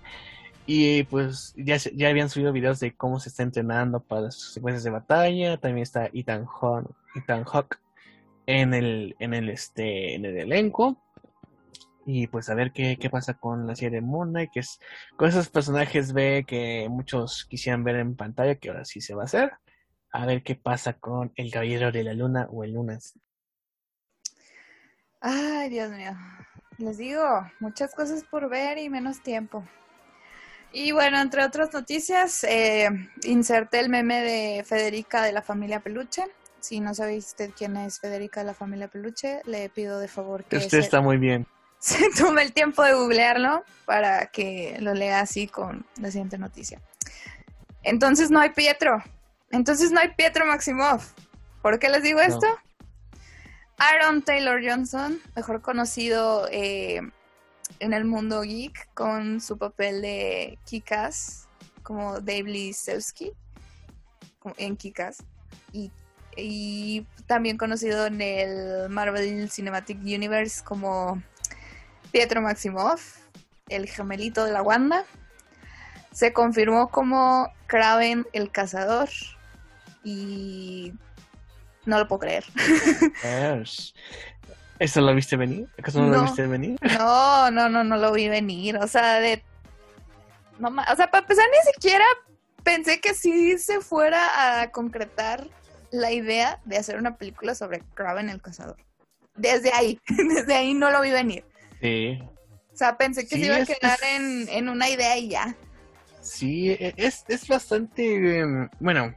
Y pues ya, ya habían subido videos de cómo se está entrenando para las secuencias de batalla. También está Ethan Hawke, Ethan Hawke en el, en el este, en el elenco. Y pues a ver qué, qué pasa con la serie de Moon Knight, que es con esos personajes ve que muchos quisieran ver en pantalla, que ahora sí se va a hacer. A ver qué pasa con el Caballero de la Luna o el Lunas. Ay, Dios mío. Les digo, muchas cosas por ver y menos tiempo. Y bueno, entre otras noticias, eh, inserté el meme de Federica de la familia Peluche. Si no sabéis usted quién es Federica de la familia Peluche, le pido de favor que Usted se, está muy bien. se tome el tiempo de googlearlo para que lo lea así con la siguiente noticia. Entonces no hay Pietro. Entonces no hay Pietro Maximoff. ¿Por qué les digo No. esto? Aaron Taylor Johnson, mejor conocido eh, en el mundo geek con su papel de Kikas, como Dave Lee Sewski, como en Kikas, y, y también conocido en el Marvel Cinematic Universe como Pietro Maximoff, el gemelito de la Wanda. Se confirmó como Kraven el cazador y no lo puedo creer. ¿Eso lo viste venir? ¿Acaso no, No. lo viste venir? No, no, no, no lo vi venir. O sea, de. No, o sea, para empezar, ni siquiera pensé que sí se fuera a concretar la idea de hacer una película sobre Kraven el cazador. Desde ahí, desde ahí no lo vi venir. Sí. O sea, pensé que Sí, se iba a quedar es- en, en una idea y ya. Sí, e- es, es bastante, em, bueno,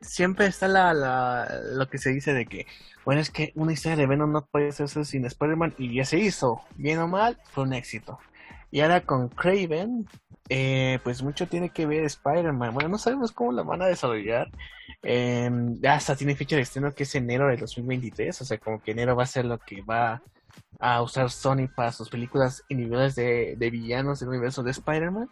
siempre está la, la, lo que se dice de que, bueno, es que una historia de Venom no puede hacerse sin Spider-Man y ya se hizo, bien o mal, fue un éxito. Y ahora con Craven, eh, pues mucho tiene que ver Spider-Man. Bueno, no sabemos cómo la van a desarrollar. Em, hasta tiene fecha de estreno que es enero de 2023, o sea, como que enero va a ser lo que va a usar Sony para sus películas individuales de, de villanos del universo de Spider-Man.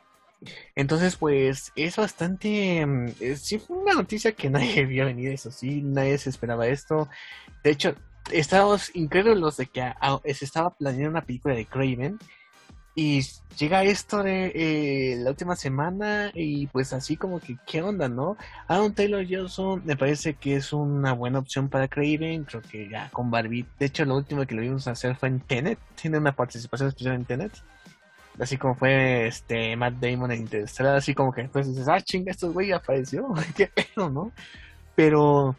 Entonces, pues es bastante... mm, sí fue una noticia que nadie vio venir, eso sí, nadie se esperaba esto. De hecho, estábamos incrédulos de que se estaba planeando una película de Craven y llega esto de eh, la última semana y pues así como que, ¿qué onda, no? Aaron Taylor Johnson me parece que es una buena opción para Craven, creo que ya con Barbie. De hecho, lo último que lo vimos hacer fue en Tenet, tiene una participación especial en Tenet así como fue este Matt Damon en Interstellar, así como que después dices, ah, chinga, estos güey apareció, qué pedo, ¿no? Pero,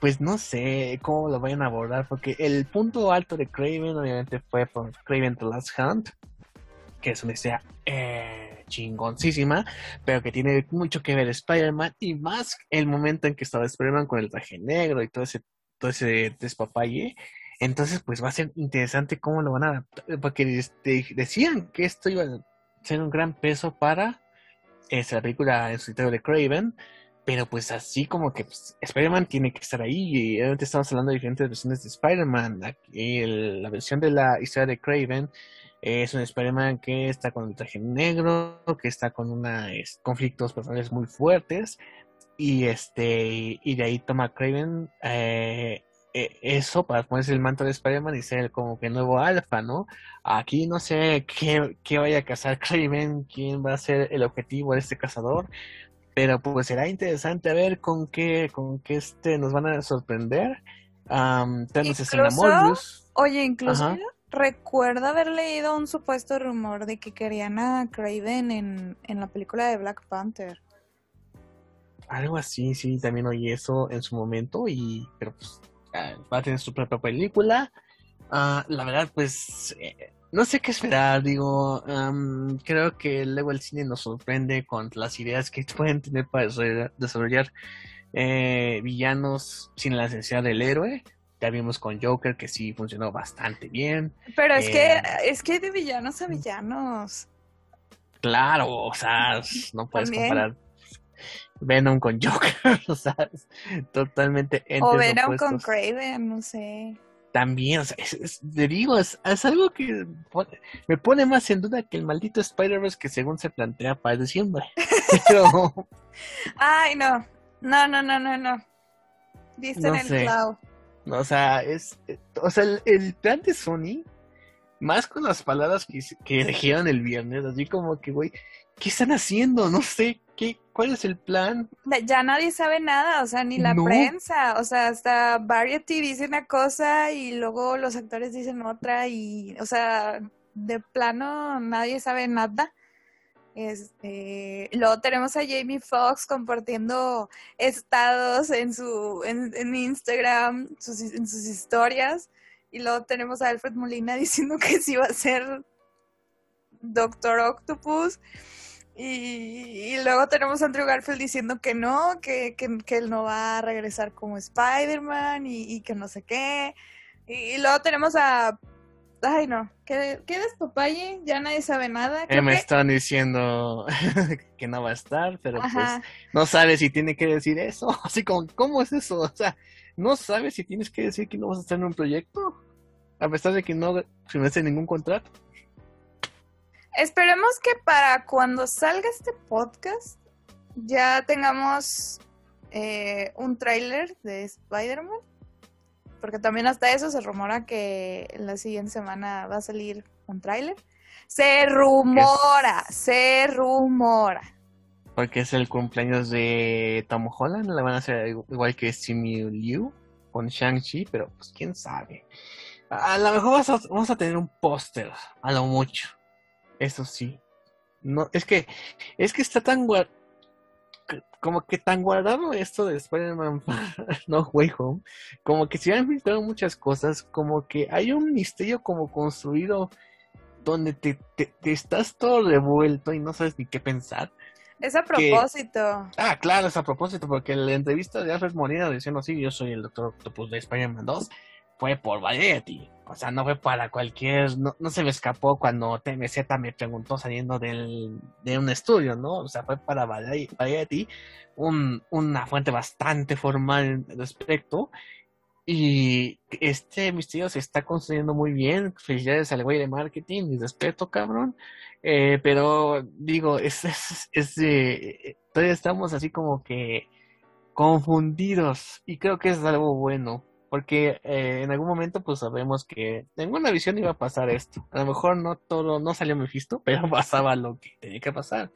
pues no sé cómo lo vayan a abordar, porque el punto alto de Craven obviamente fue por Craven The Last Hunt, que es una historia eh, chingoncísima, pero que tiene mucho que ver Spider-Man y más el momento en que estaba Spider-Man con el traje negro y todo ese, todo ese despapalle. Entonces, pues va a ser interesante cómo lo van a adaptar, porque este, decían que esto iba a ser un gran peso para esta la película El solitario de Craven, pero pues así como que pues, Spider-Man tiene que estar ahí, y obviamente estamos hablando de diferentes versiones de Spider-Man, la versión de la historia de Craven es un Spider-Man que está con el traje negro, que está con unos conflictos personales muy fuertes, y este y de ahí toma Craven eh, eso para ponerse el manto de Spider-Man y ser como que nuevo alfa, ¿no? Aquí no sé qué, qué vaya a cazar Craven, quién va a ser el objetivo de este cazador, pero pues será interesante ver con qué, con qué este nos van a sorprender. Um, incluso, Oye, incluso recuerdo haber leído un supuesto rumor de que querían a Craven en, en la película de Black Panther. Algo así, sí, también oí eso en su momento y pero pues va a tener su propia película. Ah, la verdad, pues eh, no sé qué esperar. Digo, creo que luego el cine nos sorprende con las ideas que pueden tener para desarrollar eh, villanos sin la necesidad del héroe. Ya vimos con Joker que sí funcionó bastante bien. Pero es que eh, es que de villanos a villanos. Claro, o sea, no puedes comparar Venom con Joker, o sea, totalmente O Venom con Craven, no sé. También, o sea, te digo, es, algo que me pone más en duda que el maldito Spider-Verse que según se plantea para diciembre. Pero... Ay, no. No, no, no, no, no. Viste en el clavo. o sea, es, o sea, el, plan de Sony, más con las palabras que, que eligieron el viernes, así como que, güey, ¿qué están haciendo? No sé, ¿qué, ¿cuál es el plan? Ya nadie sabe nada, o sea, ni la prensa, o sea, hasta Variety dice una cosa y luego los actores dicen otra y, o sea, de plano nadie sabe nada. Este, luego tenemos a Jamie Foxx compartiendo estados en su en, Instagram, en sus historias. Y luego tenemos a Alfred Molina diciendo que sí va a ser Doctor Octopus. Y, luego tenemos a Andrew Garfield diciendo que no, que, él no va a regresar como Spider-Man y, que no sé qué. Y, luego tenemos a... Ay, no, ¿qué, qué despapalle? Ya nadie sabe nada. me están diciendo que no va a estar, pero pues no sabe si tiene que decir eso. Así como, ¿cómo es eso? O sea, no sabes si tienes que decir que no vas a estar en un proyecto, a pesar de que no firmaste ningún contrato. Esperemos que para cuando salga este podcast ya tengamos eh, un tráiler de Spider-Man. Porque también hasta eso se rumora que en la siguiente semana va a salir un tráiler. Se rumora, se rumora. Porque es el cumpleaños de Tom Holland, le van a hacer igual que Simu Liu con Shang-Chi, pero pues quién sabe. A lo mejor vamos a tener un póster, a lo mucho. Eso sí. No, es que, es que está tan guardado, como que tan guardado esto de Spider-Man No Way Home, como que se han filtrado muchas cosas, como que hay un misterio como construido donde te, te, estás todo revuelto y no sabes ni qué pensar. Es a propósito. ah, claro, es a propósito, porque en la entrevista de Alfred Molina diciendo, sí, yo soy el Doctor Octopus de Spider-Man 2, fue por Variety. O sea, no fue para cualquier. No, se me escapó cuando TMZ me preguntó saliendo del, de un estudio, ¿no? O sea, fue para Variety, un, una fuente bastante formal al respecto. Y este misterio se está construyendo muy bien. Felicidades al güey de marketing y respeto, cabrón. Eh, pero digo, es, es, es todavía estamos así como que confundidos. Y creo que es algo bueno porque eh, en algún momento pues sabemos que en una visión iba a pasar esto. A lo mejor no todo, no salió Mephisto, pero pasaba lo que tenía que pasar.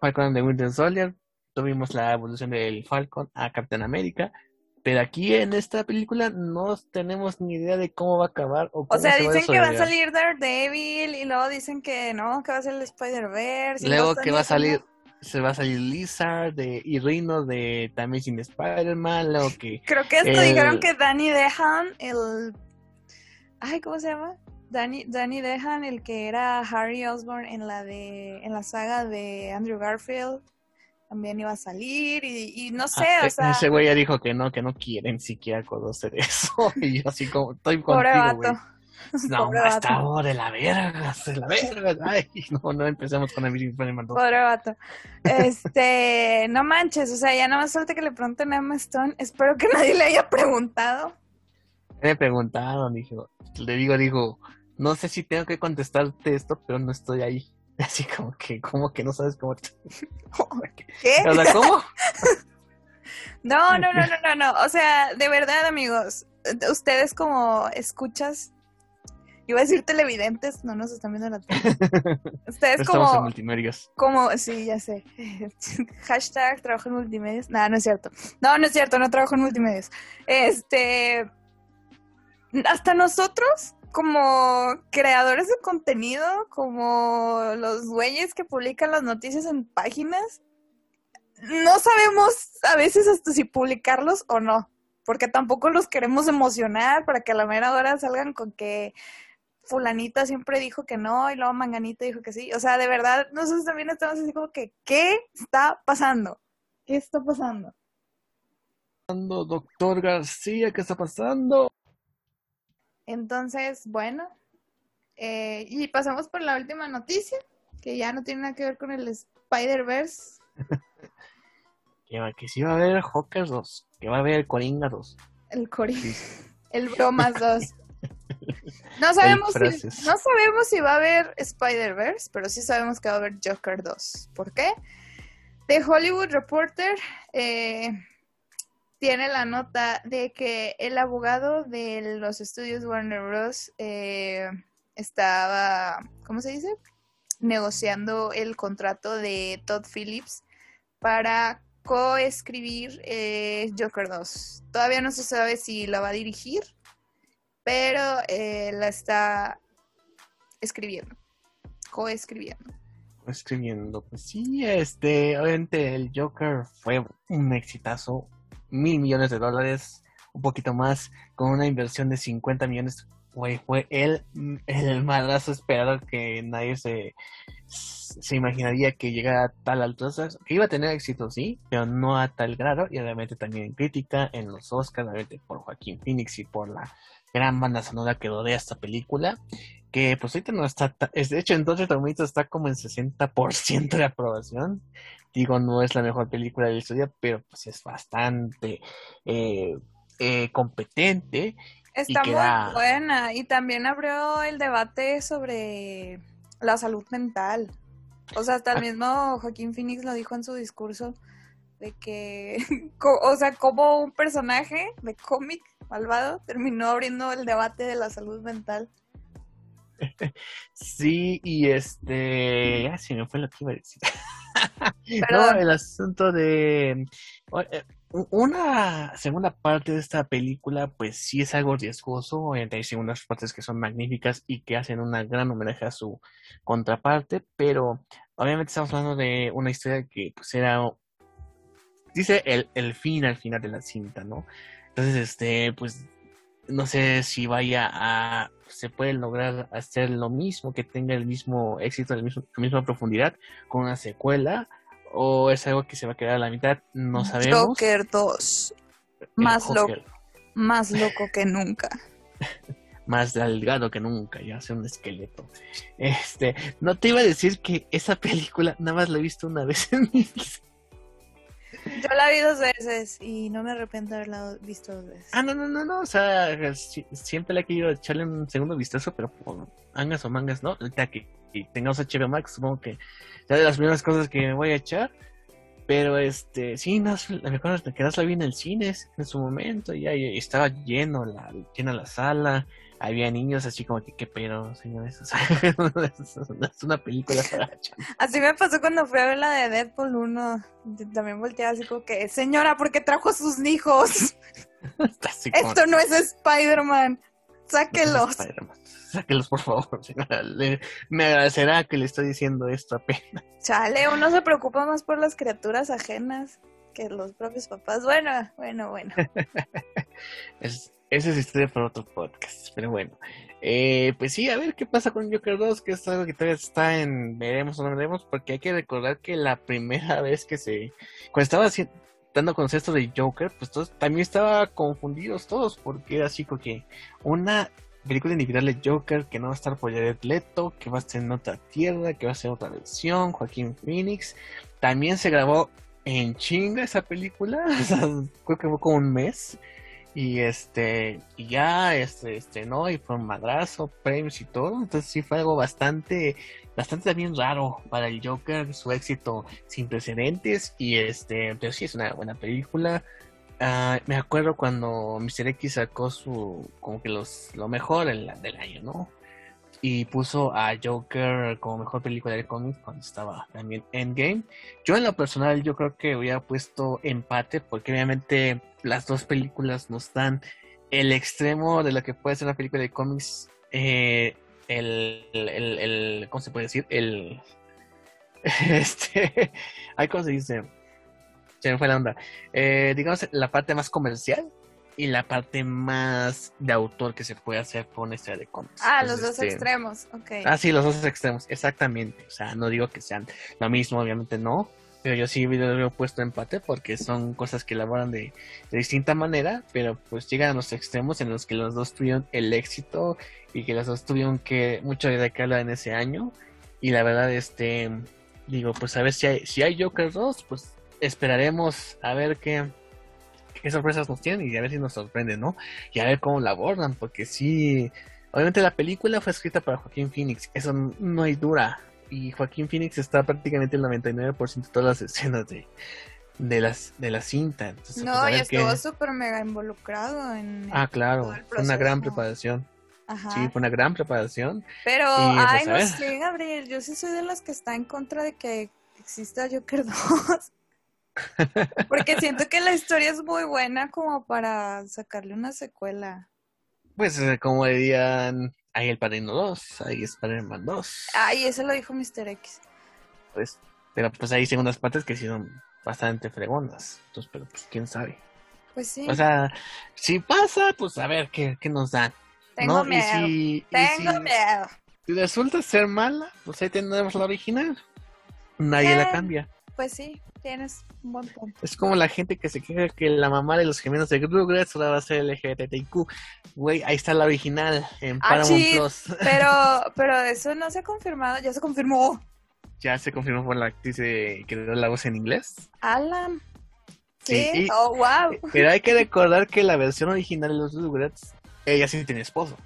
Falcon de Winter Soldier, tuvimos la evolución del Falcon a Captain América, pero aquí en esta película no tenemos ni idea de cómo va a acabar. O, o sea, dicen que va a salir Daredevil y luego dicen que no, que va a ser el Spider-Verse. Luego que va a salir se va a salir Lizard de, y Rhino de también sin Spider-Man, lo que... Creo que esto El- dijeron que Danny Dehan, el... Ay, ¿cómo se llama? Danny, Danny Dehan, el que era Harry Osborn en la de en la saga de Andrew Garfield, también iba a salir y, y no sé, Ah, o e- sea, Ese güey ya dijo que no, que no quieren siquiera conocer eso. Y yo así como, estoy pobre contigo, güey. No, está de la verga, de la verga. Ay, no, no empecemos con Amazing Spider-Man 2. Pobre vato. Este, no manches, o sea, ya nada más falta que le pregunten a Emma Stone. Espero que nadie le haya preguntado. Me preguntaron, dijo, le digo, digo, no sé si tengo que contestarte esto, pero no estoy ahí. Así como que, como que no sabes cómo. ¿Qué? O sea, ¿cómo? No, no, no, no, no, no. O sea, de verdad, amigos, ustedes como escuchas, iba a decir televidentes, no nos están viendo en la tele. Ustedes en como, multimedios. como, sí, ya sé. Hashtag trabajo en multimedios. No, no es cierto. No, no es cierto, no trabajo en multimedios. Este, hasta nosotros, como creadores de contenido, como los güeyes que publican las noticias en páginas, no sabemos a veces hasta si publicarlos o no, porque tampoco los queremos emocionar para que a la mera hora salgan con que fulanita siempre dijo que no y luego manganita dijo que sí. O sea, de verdad, nosotros también estamos así como que, ¿qué está pasando? ¿Qué está pasando? Doctor García, ¿qué está pasando? Entonces, bueno, eh, y pasamos por la última noticia, que ya no tiene nada que ver con el Spider-Verse. Que, va- que sí va a haber Hawkers 2, que va a haber Coringa 2. El Cori, el Bromas 2. No sabemos, si, no sabemos si va a haber Spider-Verse, pero sí sabemos que va a haber Joker 2. ¿Por qué? The Hollywood Reporter eh, tiene la nota de que el abogado de los estudios Warner Bros. eh, estaba, ¿cómo se dice? Negociando el contrato de Todd Phillips para coescribir eh, Joker 2. Todavía no se sabe si la va a dirigir, pero eh, la está escribiendo, coescribiendo. escribiendo. Pues sí, este, obviamente el Joker fue un exitazo, mil millones de dólares, un poquito más, con una inversión de 50 millones. Güey, fue el, el madrazo esperado que nadie se, se imaginaría que llegara a tal altura. Que iba a tener éxito, sí, pero no a tal grado. Y obviamente también en crítica, en los Oscars, obviamente por Joaquín Phoenix y por la gran banda sonora que rodea esta película que pues ahorita no está, es de hecho entonces Terminator está como en 60% de aprobación, digo no es la mejor película de la historia, pero pues es bastante eh, eh, competente, Está muy da- buena y también abrió el debate sobre la salud mental. O sea, hasta el Ah. mismo Joaquín Phoenix lo dijo en su discurso de que, o sea, como un personaje de cómic malvado terminó abriendo el debate de la salud mental. sí, y este, ah, se me fue lo que iba a decir. no, el asunto de eh, una segunda parte de esta película, pues sí es algo riesgoso, obviamente hay segundas partes que son magníficas y que hacen una gran homenaje a su contraparte, pero obviamente estamos hablando de una historia que pues era, dice el, el fin al final de la cinta, ¿no? Entonces, este, pues no sé si vaya a, se puede lograr hacer lo mismo, que tenga el mismo éxito, el mismo, la misma profundidad con una secuela, o es algo que se va a quedar a la mitad, no sabemos. Joker 2, El más Joker, loco, más loco que nunca. Más delgado que nunca, ya hace un esqueleto. Este, no te iba a decir que esa película nada más la he visto una vez en mi vida. Yo la vi dos veces y no me arrepiento de haberla visto dos veces. Ah, no, no, no, no, o sea, si- siempre le he querido echarle un segundo vistazo, pero por mangas o mangas, ¿no? Ahorita que, tengamos HBO Max, supongo que ya de las primeras cosas que me voy a echar, pero este, sí, no, me acuerdo que la vi en el cine en su momento, y ahí estaba lleno, la, llena la sala, había niños así como que, ¿qué pedo, señores? O sea, es una película para. Así me pasó cuando fui a ver la de Deadpool 1. También volteaba así como que, señora, ¿por qué trajo a sus hijos? Esto no es Spider-Man. Sáquelos. Spider-Man. Sáquelos, por favor, señora. Le- me agradecerá que le estoy diciendo esto apenas. Chale, uno se preocupa más por las criaturas ajenas que los propios papás. Bueno, bueno, bueno. Es, esa es historia para otro podcast, pero bueno. Eh, pues sí, a ver qué pasa con Joker 2, que es algo que todavía está en veremos o no veremos, porque hay que recordar que la primera vez que se... Cuando estaba haci- dando con esto de Joker, pues todos también estaba confundidos todos, porque era así como que una película individual de Joker que no va a estar por Jared Leto, que va a ser en otra tierra, que va a ser otra versión, Joaquín Phoenix. También se grabó en chinga esa película, creo que fue como un mes. Y este, y ya este, este, no, y fue un madrazo, premios y todo. Entonces sí fue algo bastante, bastante también raro para el Joker, su éxito sin precedentes. Y este, pero sí es una buena película. Ah, me acuerdo cuando Mr. X sacó su, como que los, lo mejor en la- del año, ¿no? Y puso a Joker como mejor película de cómic cuando estaba también Endgame. Yo en lo personal yo creo que hubiera puesto empate porque obviamente las dos películas nos dan el extremo de lo que puede ser una película de cómics. eh, el, el, el, el- ¿cómo se puede decir? El este ay, ¿cómo se dice? Se me fue la onda. Eh, digamos la parte más comercial y la parte más de autor que se puede hacer una historia de cómics. Ah, Entonces, los dos este, extremos, ok. Ah, sí, los dos extremos, exactamente. O sea, no digo que sean lo mismo, obviamente no. Pero yo sí lo he puesto empate porque son cosas que elaboran de, de distinta manera, pero pues llegan a los extremos en los que los dos tuvieron el éxito y que los dos tuvieron que mucho de qué hablar en ese año. Y la verdad, este, digo, pues a ver si hay, si hay Joker 2, pues esperaremos a ver qué, qué sorpresas nos tienen y a ver si nos sorprenden, ¿no? Y a ver cómo la abordan, porque sí, Obviamente la película fue escrita para Joaquín Phoenix, eso no hay dura. Y Joaquín Phoenix está prácticamente el 99% de todas las escenas de, de, las, de la cinta. Entonces, pues, no, a y estuvo súper mega involucrado en... Ah, claro, fue una gran preparación. Ajá. Sí, fue una gran preparación. Pero, Y, pues, ay, a no sé, Gabriel, yo sí soy de las que está en contra de que exista Joker 2. Porque siento que la historia es muy buena como para sacarle una secuela. Pues como dirían, hay el Padrino 2, hay Spider-Man 2. Ay, eso lo dijo Mr. X. Pues, pero pues hay segundas partes que sí son bastante fregonas. Entonces, pero pues quién sabe. Pues sí, O sea, si pasa, pues a ver qué, qué nos dan. tengo ¿no? miedo. Si, tengo si- miedo. si resulta ser mala, pues ahí tenemos la original. Nadie la Eh. cambia. Pues sí, tienes un buen punto. Es como la gente que se queja que la mamá de los gemelos de Rugrats ahora va a ser LGBTQ. Güey, ahí está la original en Ah, Paramount sí. Plus. Pero, pero eso no se ha confirmado, ya se confirmó. Ya se confirmó por la actriz de- que dio la voz en inglés. Alan. Sí, oh, wow. Pero hay que recordar que la versión original de los Rugrats, ella sí tiene esposo.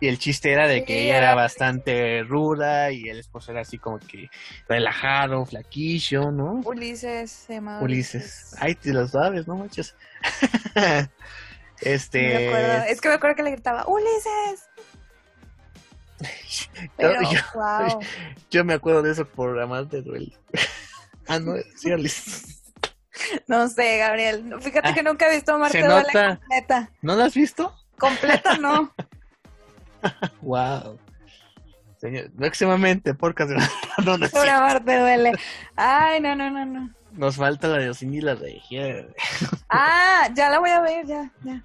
Y el chiste era de que ella era bastante ruda y el esposo era así como que relajado, flaquillo, ¿no? Ulises se llama Ulises. Ay, te lo sabes, no manches. este. Me acuerdo. Es que me acuerdo que le gritaba, Ulises. Pero, yo, wow. yo me acuerdo de eso por Amar de Duel. ah, no, sí, Ulises. No sé, Gabriel. Fíjate Ah, que nunca he visto a Marte se Duele nota. completa. ¿No lo has visto? Completa no. Wow. Señor, próximamente, podcast de no, Sobre cierto. Marte Duele. Ay, no, no, no, no. Nos falta la de Osin y la región. Ah, ya la voy a ver, ya, ya.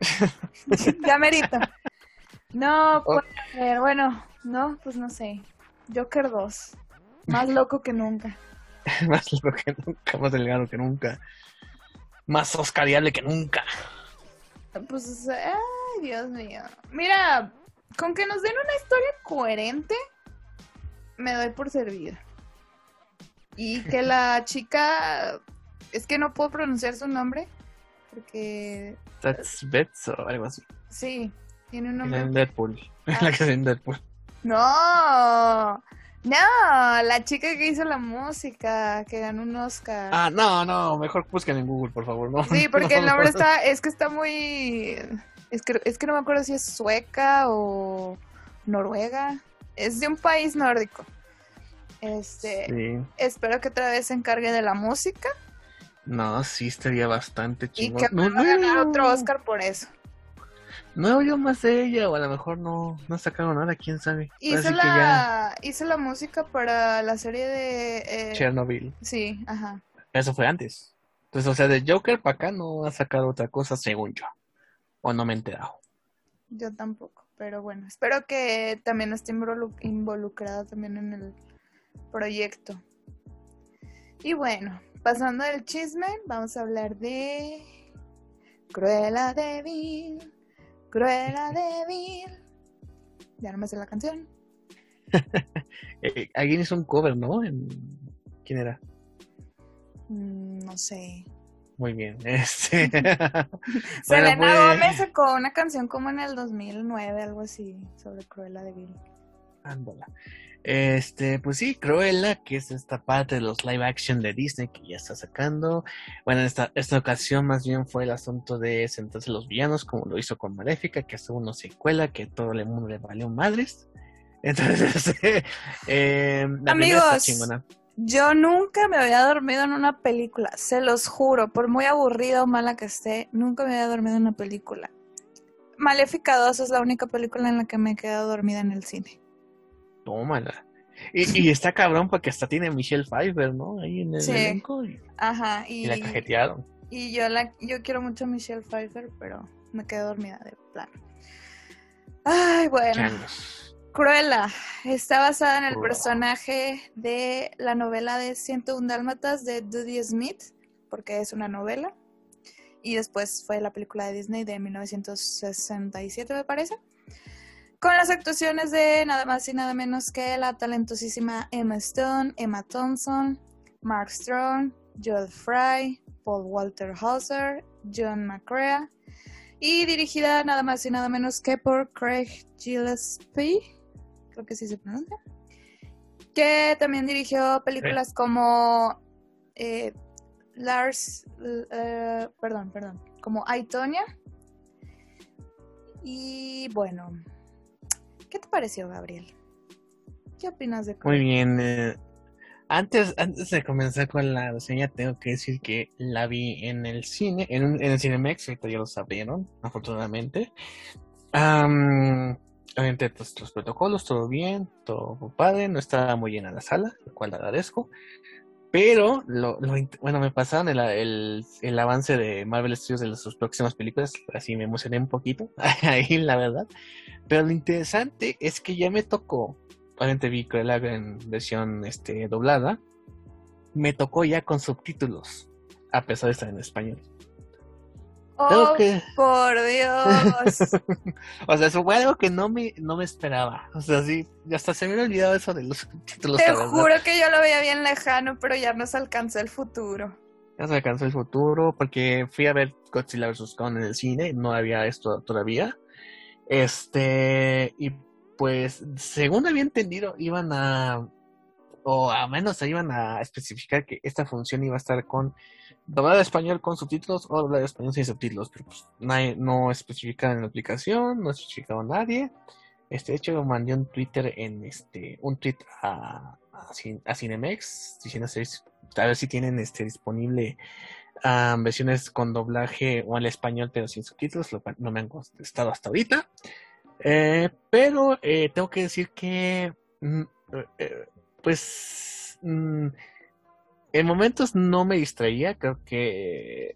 ya merito. No, Oh. pues, ver, bueno, no, pues no sé. Joker 2. Más loco que nunca. más loco que nunca, más delgado que nunca. Más oscariable que nunca. Pues, ay, Dios mío. Mira, con que nos den una historia coherente, me doy por servida. Y que la chica, es que no puedo pronunciar su nombre, porque That's Bets o algo así. sí, tiene un En nombre. Deadpool. Ah. La que es en Deadpool. No, no, la chica que hizo la música, que ganó un Oscar. Ah, no, no, mejor busquen en Google, por favor. No, Sí, porque no, el nombre no. está, es que está muy, es que, es que no me acuerdo si es sueca o noruega, es de un país nórdico. Este, Sí. espero que otra vez se encargue de la música No, sí estaría bastante y chingón. que no, pueda ganar no. otro Oscar por eso. No he oído más de ella, o a lo mejor no, no sacaron nada, quién sabe. Hizo que ya, la, hizo la música para la serie de... eh, Chernobyl. sí, ajá. Eso fue antes. Entonces, o sea, de Joker para acá no ha sacado otra cosa, según yo. O no me he enterado. Yo tampoco, pero bueno, espero que también esté involu- involucrada también en el proyecto. Y bueno, pasando del chisme, vamos a hablar de Cruella de Vil, Cruella de Vil. Ya no me sé la canción. Eh, alguien hizo un cover, ¿no? En- ¿Quién era? Mm, no sé. Muy bien. Este. Selena pues, Gómez sacó una canción como en el 2009, algo así, sobre Cruella de Vil. Ándala. Este, pues sí, Cruella, que es esta parte de los live action de Disney que ya está sacando. Bueno, en esta, esta ocasión más bien fue el asunto de sentarse los villanos, como lo hizo con Maléfica, que hasta una secuela que todo el mundo le valió madres. Entonces, eh, la primera está Amigos. chingona. Yo nunca me había dormido en una película, se los juro, por muy aburrida o mala que esté, nunca me había dormido en una película. Maléfica 2 es la única película en la que me he quedado dormida en el cine. Tómala. Y, y está cabrón porque hasta tiene Michelle Pfeiffer, ¿no? Ahí en el Sí. elenco y, Ajá, y y, la cajetearon. y yo la yo quiero mucho a Michelle Pfeiffer, pero me quedé dormida de plano. Ay, bueno. Cruella está basada en el personaje de la novela de 101 Dálmatas de Dudley Smith, porque es una novela. Y después fue la película de Disney de 1967, me parece. Con las actuaciones de nada más y nada menos que la talentosísima Emma Stone, Emma Thompson, Mark Strong, Joel Fry, Paul Walter Hauser, John McCrea. Y dirigida nada más y nada menos que por Craig Gillespie, creo que sí se pronuncia, que también dirigió películas como eh, Lars, eh, perdón, perdón, como Aitonia. Y bueno, ¿qué te pareció, Gabriel? ¿Qué opinas de Muy Cruella? bien. eh, antes, antes de comenzar con la reseña, tengo que decir que la vi en el cine, en, un- en el Cinemex, ahorita ya lo sabrieron, afortunadamente. Am, obviamente, pues los protocolos, todo bien, todo padre, no estaba muy llena la sala, lo cual agradezco. Pero, lo, lo bueno, me pasaron el, el, el avance de Marvel Studios de sus próximas películas, así me emocioné un poquito, ahí la verdad. Pero lo interesante es que ya me tocó, obviamente vi Cruella en versión este, doblada, me tocó ya con subtítulos, a pesar de estar en español. ¡Oh, que, por Dios! o sea, eso fue algo que no me, no me esperaba. O sea, sí, hasta se me había olvidado eso de los subtítulos. Te juro que yo lo veía bien lejano, pero ya nos alcanzó el futuro. Ya se alcanzó el futuro porque fui a ver Godzilla vs. Kong en el cine, no había esto todavía. Este, y pues, según había entendido, iban a, o a menos se iban a especificar que esta función iba a estar con doblada de español con subtítulos o doblada de español sin subtítulos, pero pues nadie- no especificaba en la aplicación, no especificaba nadie. Este, de hecho, mandé un Twitter en este, un tweet a, a, Cin- a Cinemex diciendo a ver si tienen este disponible ah, versiones con doblaje o al español pero sin subtítulos, no me han contestado hasta ahorita. Eh, pero eh, tengo que decir que, mm, eh, eh, pues, mm, en momentos no me distraía, creo que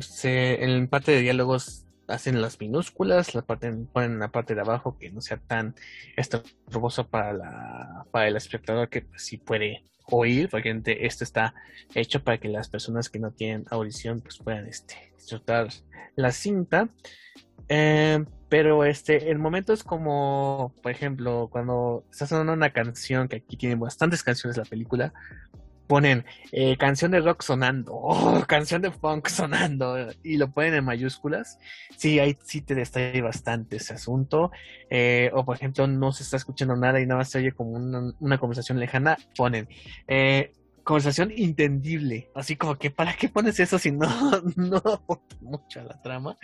se, en parte de diálogos hacen las minúsculas, la parte, ponen la parte de abajo que no sea tan estorboso para el espectador que pues, sí puede oír, porque esto está hecho para que las personas que no tienen audición pues puedan este, disfrutar la cinta. Eh, pero este, en momentos como, por ejemplo, cuando está sonando una canción, que aquí tienen bastantes canciones la película, ponen eh, canción de rock sonando, o canción de funk sonando, y lo ponen en mayúsculas, sí, ahí sí te distrae bastante ese asunto. Eh, o por ejemplo, no se está escuchando nada y nada más se oye como una, una conversación lejana, ponen eh, conversación entendible, así como que ¿para qué pones eso si no, no aporta mucho a la trama?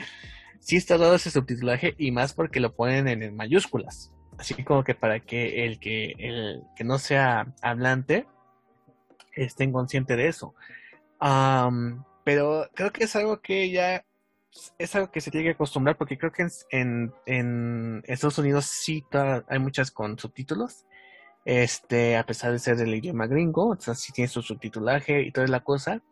Sí está dado ese subtitulaje y más porque lo ponen en, en mayúsculas, así como que para que el que el que no sea hablante estén consciente de eso. Am, pero creo que es algo que ya es algo que se tiene que acostumbrar porque creo que en, Estados Unidos sí hay muchas con subtítulos. Este, a pesar de ser del idioma gringo, o sí tiene su subtitulaje y toda la cosa,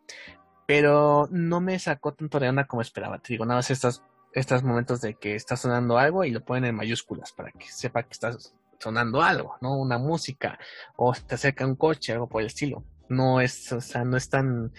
pero no me sacó tanto de onda como esperaba. Te digo, nada más estos, estos momentos de que está sonando algo y lo ponen en mayúsculas para que sepa que está sonando algo, ¿no? Una música, o te acerca un coche, algo por el estilo. No es, o sea, no es tan,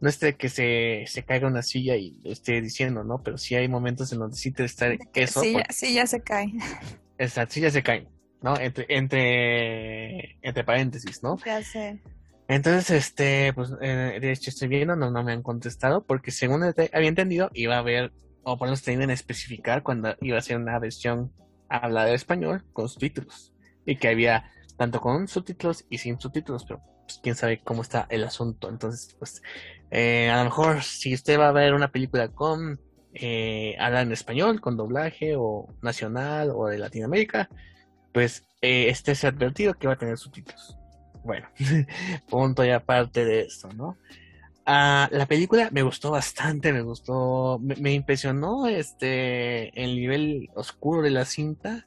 no es de que se, se caiga una silla y lo esté diciendo, ¿no? Pero sí hay momentos en donde sí te está eso, sí, porque ya, sí, ya se cae. esas sillas se caen, ¿no? Entre, entre, entre paréntesis, ¿no? Ya sé. Entonces, este, pues, eh, de hecho estoy viendo, no, no me han contestado, porque según ente- había entendido, iba a haber, o por lo menos tenían en especificar cuando iba a ser una versión hablada de español con subtítulos. Y que había tanto con subtítulos y sin subtítulos, pero pues, quién sabe cómo está el asunto. Entonces, pues, eh, a lo mejor si usted va a ver una película con eh, habla en español, con doblaje o nacional o de Latinoamérica, pues eh, estése advertido que va a tener subtítulos. Bueno, punto y aparte de esto, ¿no? Ah, la película me gustó bastante, me gustó, me impresionó este el nivel oscuro de la cinta.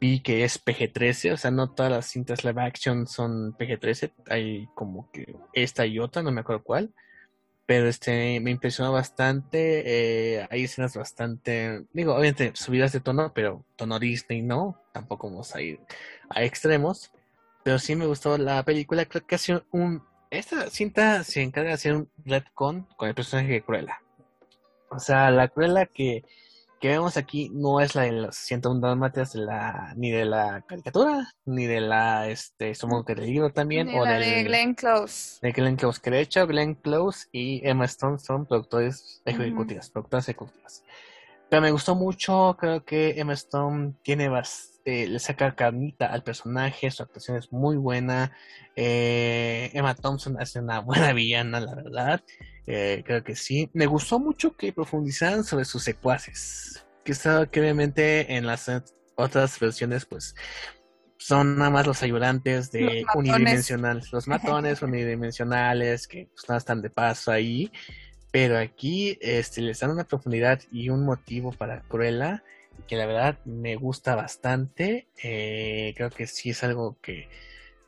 Vi que es PG-13, o sea, no todas las cintas live action son PG-13, hay como que esta y otra, no me acuerdo cuál, pero este me impresionó bastante, eh, hay escenas bastante, digo, obviamente subidas de tono, pero tono Disney no, tampoco vamos a ir a extremos, pero sí me gustó la película, creo que hace un, esta cinta se encarga de hacer un retcon con el personaje de Cruella. O sea, la Cruella que, que vemos aquí no es la de los 101 Dálmatas de la, ni de la caricatura, ni de la, este, que del libro también, Ni o la del, de Glenn Close. de Glenn Close, que de hecho Glenn Close y Emma Stone son productores ejecutivas, productoras ejecutivas. Pero me gustó mucho, creo que Emma Stone tiene eh, le saca carnita al personaje, su actuación es muy buena. Eh, Emma Thompson hace una buena villana, la verdad. Eh, creo que sí. Me gustó mucho que profundizaran sobre sus secuaces. Que, está- que obviamente en las otras versiones, pues, son nada más los ayudantes de Los unidimensionales, los matones unidimensionales que pues, nada están de paso ahí. Pero aquí este, les dan una profundidad y un motivo para Cruella que la verdad me gusta bastante. Eh, creo que sí es algo que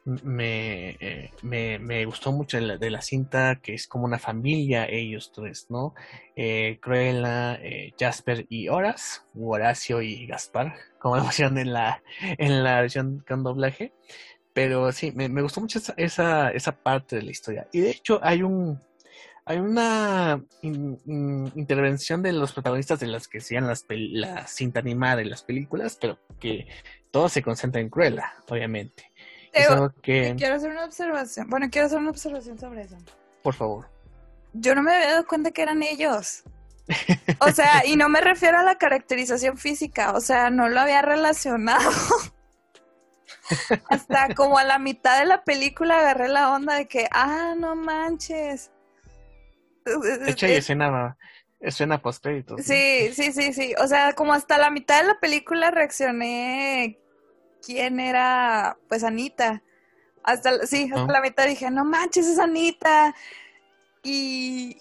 me, eh, me, me gustó mucho de la, cinta, que es como una familia ellos tres, ¿no? Eh, Cruella, eh, Jasper y Horace, u Horacio y Gaspar, como lo en la, en la versión con doblaje. Pero sí, me, me gustó mucho esa, esa, esa parte de la historia. Y de hecho hay un, hay una in- in- intervención de los protagonistas de las que sean las la cinta animada de las películas, pero que todo se concentra en Cruella, obviamente. Es Teo, algo que, Quiero hacer una observación. Bueno, quiero hacer una observación sobre eso. por favor. Yo no me había dado cuenta que eran ellos. O sea, y no me refiero a la caracterización física, o sea, no lo había relacionado. Hasta como a la mitad de la película agarré la onda de que, ah, no manches. De hecho, hay escena, escena post créditos. Sí, sí, sí, sí. O sea, como hasta la mitad de la película reaccioné quién era, pues Anita. Hasta, sí, hasta Ah. la mitad dije, no manches, es Anita. Y,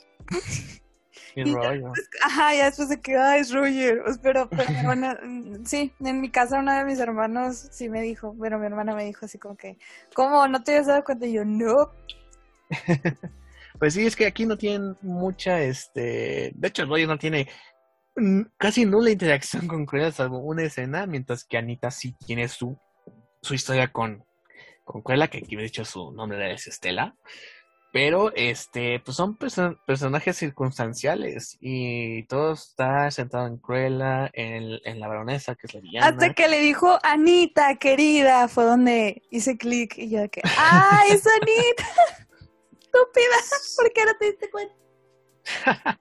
Y rollo. ajá, ya después de que, ay, es Roger. Pues, Pero, pero mi hermana, mm, sí, en mi casa uno de mis hermanos sí me dijo, bueno, mi hermana me dijo así como que, ¿cómo? ¿No te habías dado cuenta? Y yo, no. Pues sí, es que aquí no tienen mucha, este, de hecho, Roger no tiene casi nula interacción con Cruella, salvo una escena, mientras que Anita sí tiene su, su historia con, con Cruella, que aquí de hecho su nombre es Estela. Pero, este, pues son perso- personajes circunstanciales y todo está centrado en Cruella, en, en la baronesa, que es la villana. Hasta que le dijo, Anita, querida, fue donde hice clic y yo que, ¡ah, es Anita! Estúpida, ¿por qué no te diste cuenta?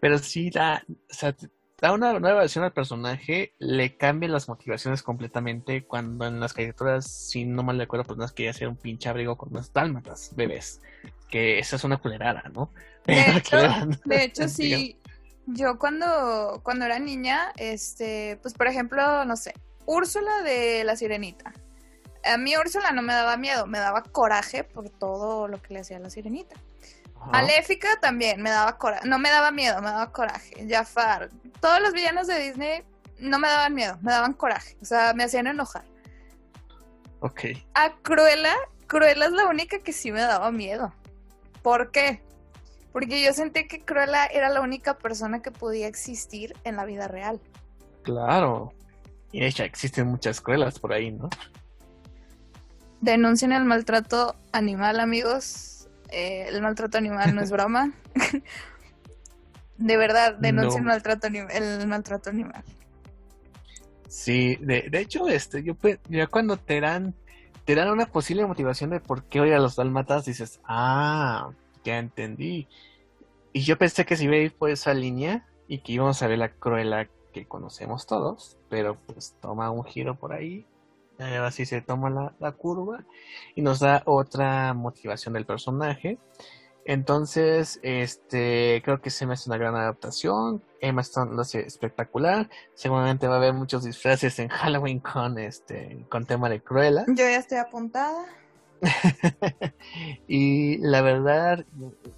Pero sí da, o sea, da una nueva versión al personaje, le cambian las motivaciones completamente cuando en las caricaturas, si no mal recuerdo, pues que quería hacer un pinche abrigo con unas dálmatas, bebés. Que esa es una culerada, ¿no? De hecho, De sí, yo cuando, cuando era niña, este, pues por ejemplo, no sé, Úrsula de la Sirenita. A mí Úrsula no me daba miedo, me daba coraje por todo lo que le hacía a la Sirenita. Ajá. Maléfica también me daba coraje. No me daba miedo, me daba coraje. Jafar. Todos los villanos de Disney no me daban miedo, me daban coraje. O sea, me hacían enojar. Ok. A Cruella, Cruella es la única que sí me daba miedo. ¿Por qué? Porque yo sentí que Cruella era la única persona que podía existir en la vida real. Claro. Y de hecho existen muchas escuelas por ahí, ¿no? Denuncien el maltrato animal, amigos. Eh, el maltrato animal no es broma. de verdad, denuncien No. el, maltrato anim- el maltrato animal. Sí, de, de hecho, este, yo ya cuando te dan, te dan una posible motivación de por qué oír a los dálmatas, dices, ah, ya entendí. Y yo pensé que se iba a ir por esa línea y que íbamos a ver la cruela que conocemos todos, pero pues toma un giro por ahí, eh, así se toma la, la curva y nos da otra motivación del personaje. Entonces, este, creo que se me hace una gran adaptación. Emma Stone lo hace espectacular. Seguramente va a haber muchos disfraces en Halloween con este, con tema de Cruella. Yo ya estoy apuntada. y la verdad,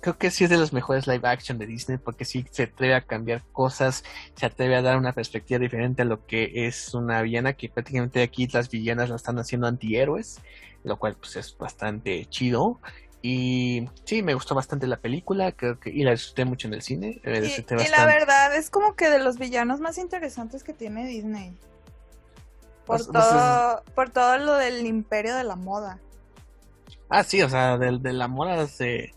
creo que sí es de los mejores live action de Disney porque sí se atreve a cambiar cosas, se atreve a dar una perspectiva diferente a lo que es una villana, que prácticamente aquí las villanas la están haciendo antihéroes, lo cual pues es bastante chido. Y sí, me gustó bastante la película, creo que y la disfruté mucho en el cine. eh, Y, la verdad es como que de los villanos más interesantes que tiene Disney. Por Pues, no sé. todo, por todo lo del imperio de la moda. Ah, sí, o sea, del de la moda de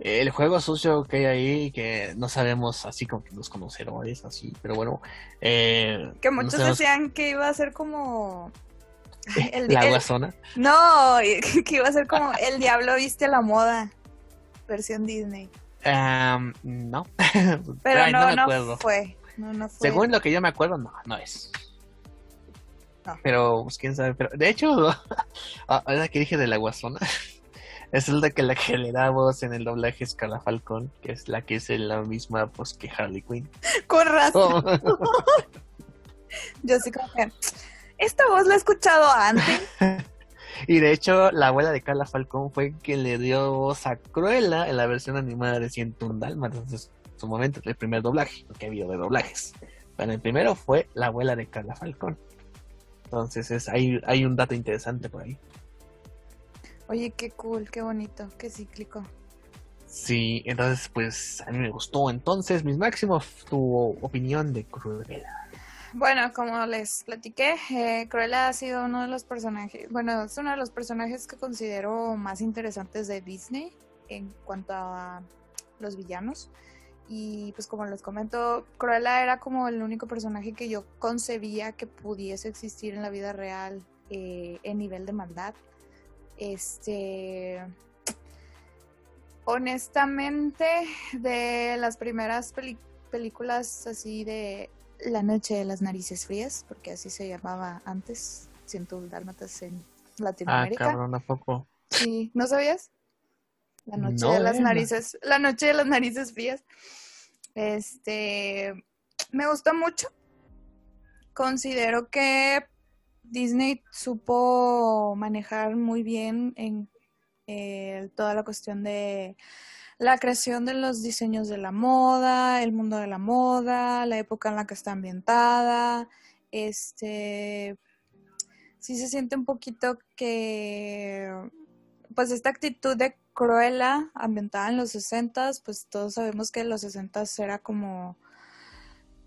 el juego sucio que hay ahí, que no sabemos así como que los conocedores, así, pero bueno. Eh, Que no muchos decían que iba a ser como... El- la guasona. No, que iba a ser como El Diablo Viste a la Moda, versión Disney. No. Pero Ay, no, me no, acuerdo. fue. No, no fue. Según lo que yo me acuerdo, no, no es. No. Pero, pues quién sabe. Pero, de hecho, ah, ahora que dije de la guasona, es la que la que le da voz en el doblaje es Carla Falcón, que es la que es la misma voz que Harley Quinn. Con razón. Yo sí como que... Esta voz la he escuchado antes. Y de hecho, la abuela de Carla Falcón fue quien le dio voz a Cruella en la versión animada de 101 Dálmatas. Entonces, en su momento, el primer doblaje, porque ha habido de doblajes. Pero el primero fue la abuela de Carla Falcón. Entonces, es, hay, hay un dato interesante por ahí. Oye, qué cool, qué bonito, qué cíclico. Sí, entonces, pues a mí me gustó. Entonces, mis máximos, tu opinión de Cruella. Bueno, como les platiqué, eh, Cruella ha sido uno de los personajes, bueno, es uno de los personajes que considero más interesantes de Disney en cuanto a los villanos. Y pues como les comento, Cruella era como el único personaje que yo concebía que pudiese existir en la vida real eh, en nivel de maldad. Este, honestamente, de las primeras películas así de La Noche de las Narices Frías, porque así se llamaba antes, Siento Dálmatas en Ah, Latinoamérica. cabrón, ¿a poco? Sí, ¿no sabías? La noche No, de las narices, la noche de las narices frías. Este, me gustó mucho. Considero que Disney supo manejar muy bien en eh, toda la cuestión de la creación de los diseños de la moda, el mundo de la moda, la época en la que está ambientada. Este, sí se siente un poquito que pues esta actitud de Cruella ambientada en los 60 pues todos sabemos que los 60 era como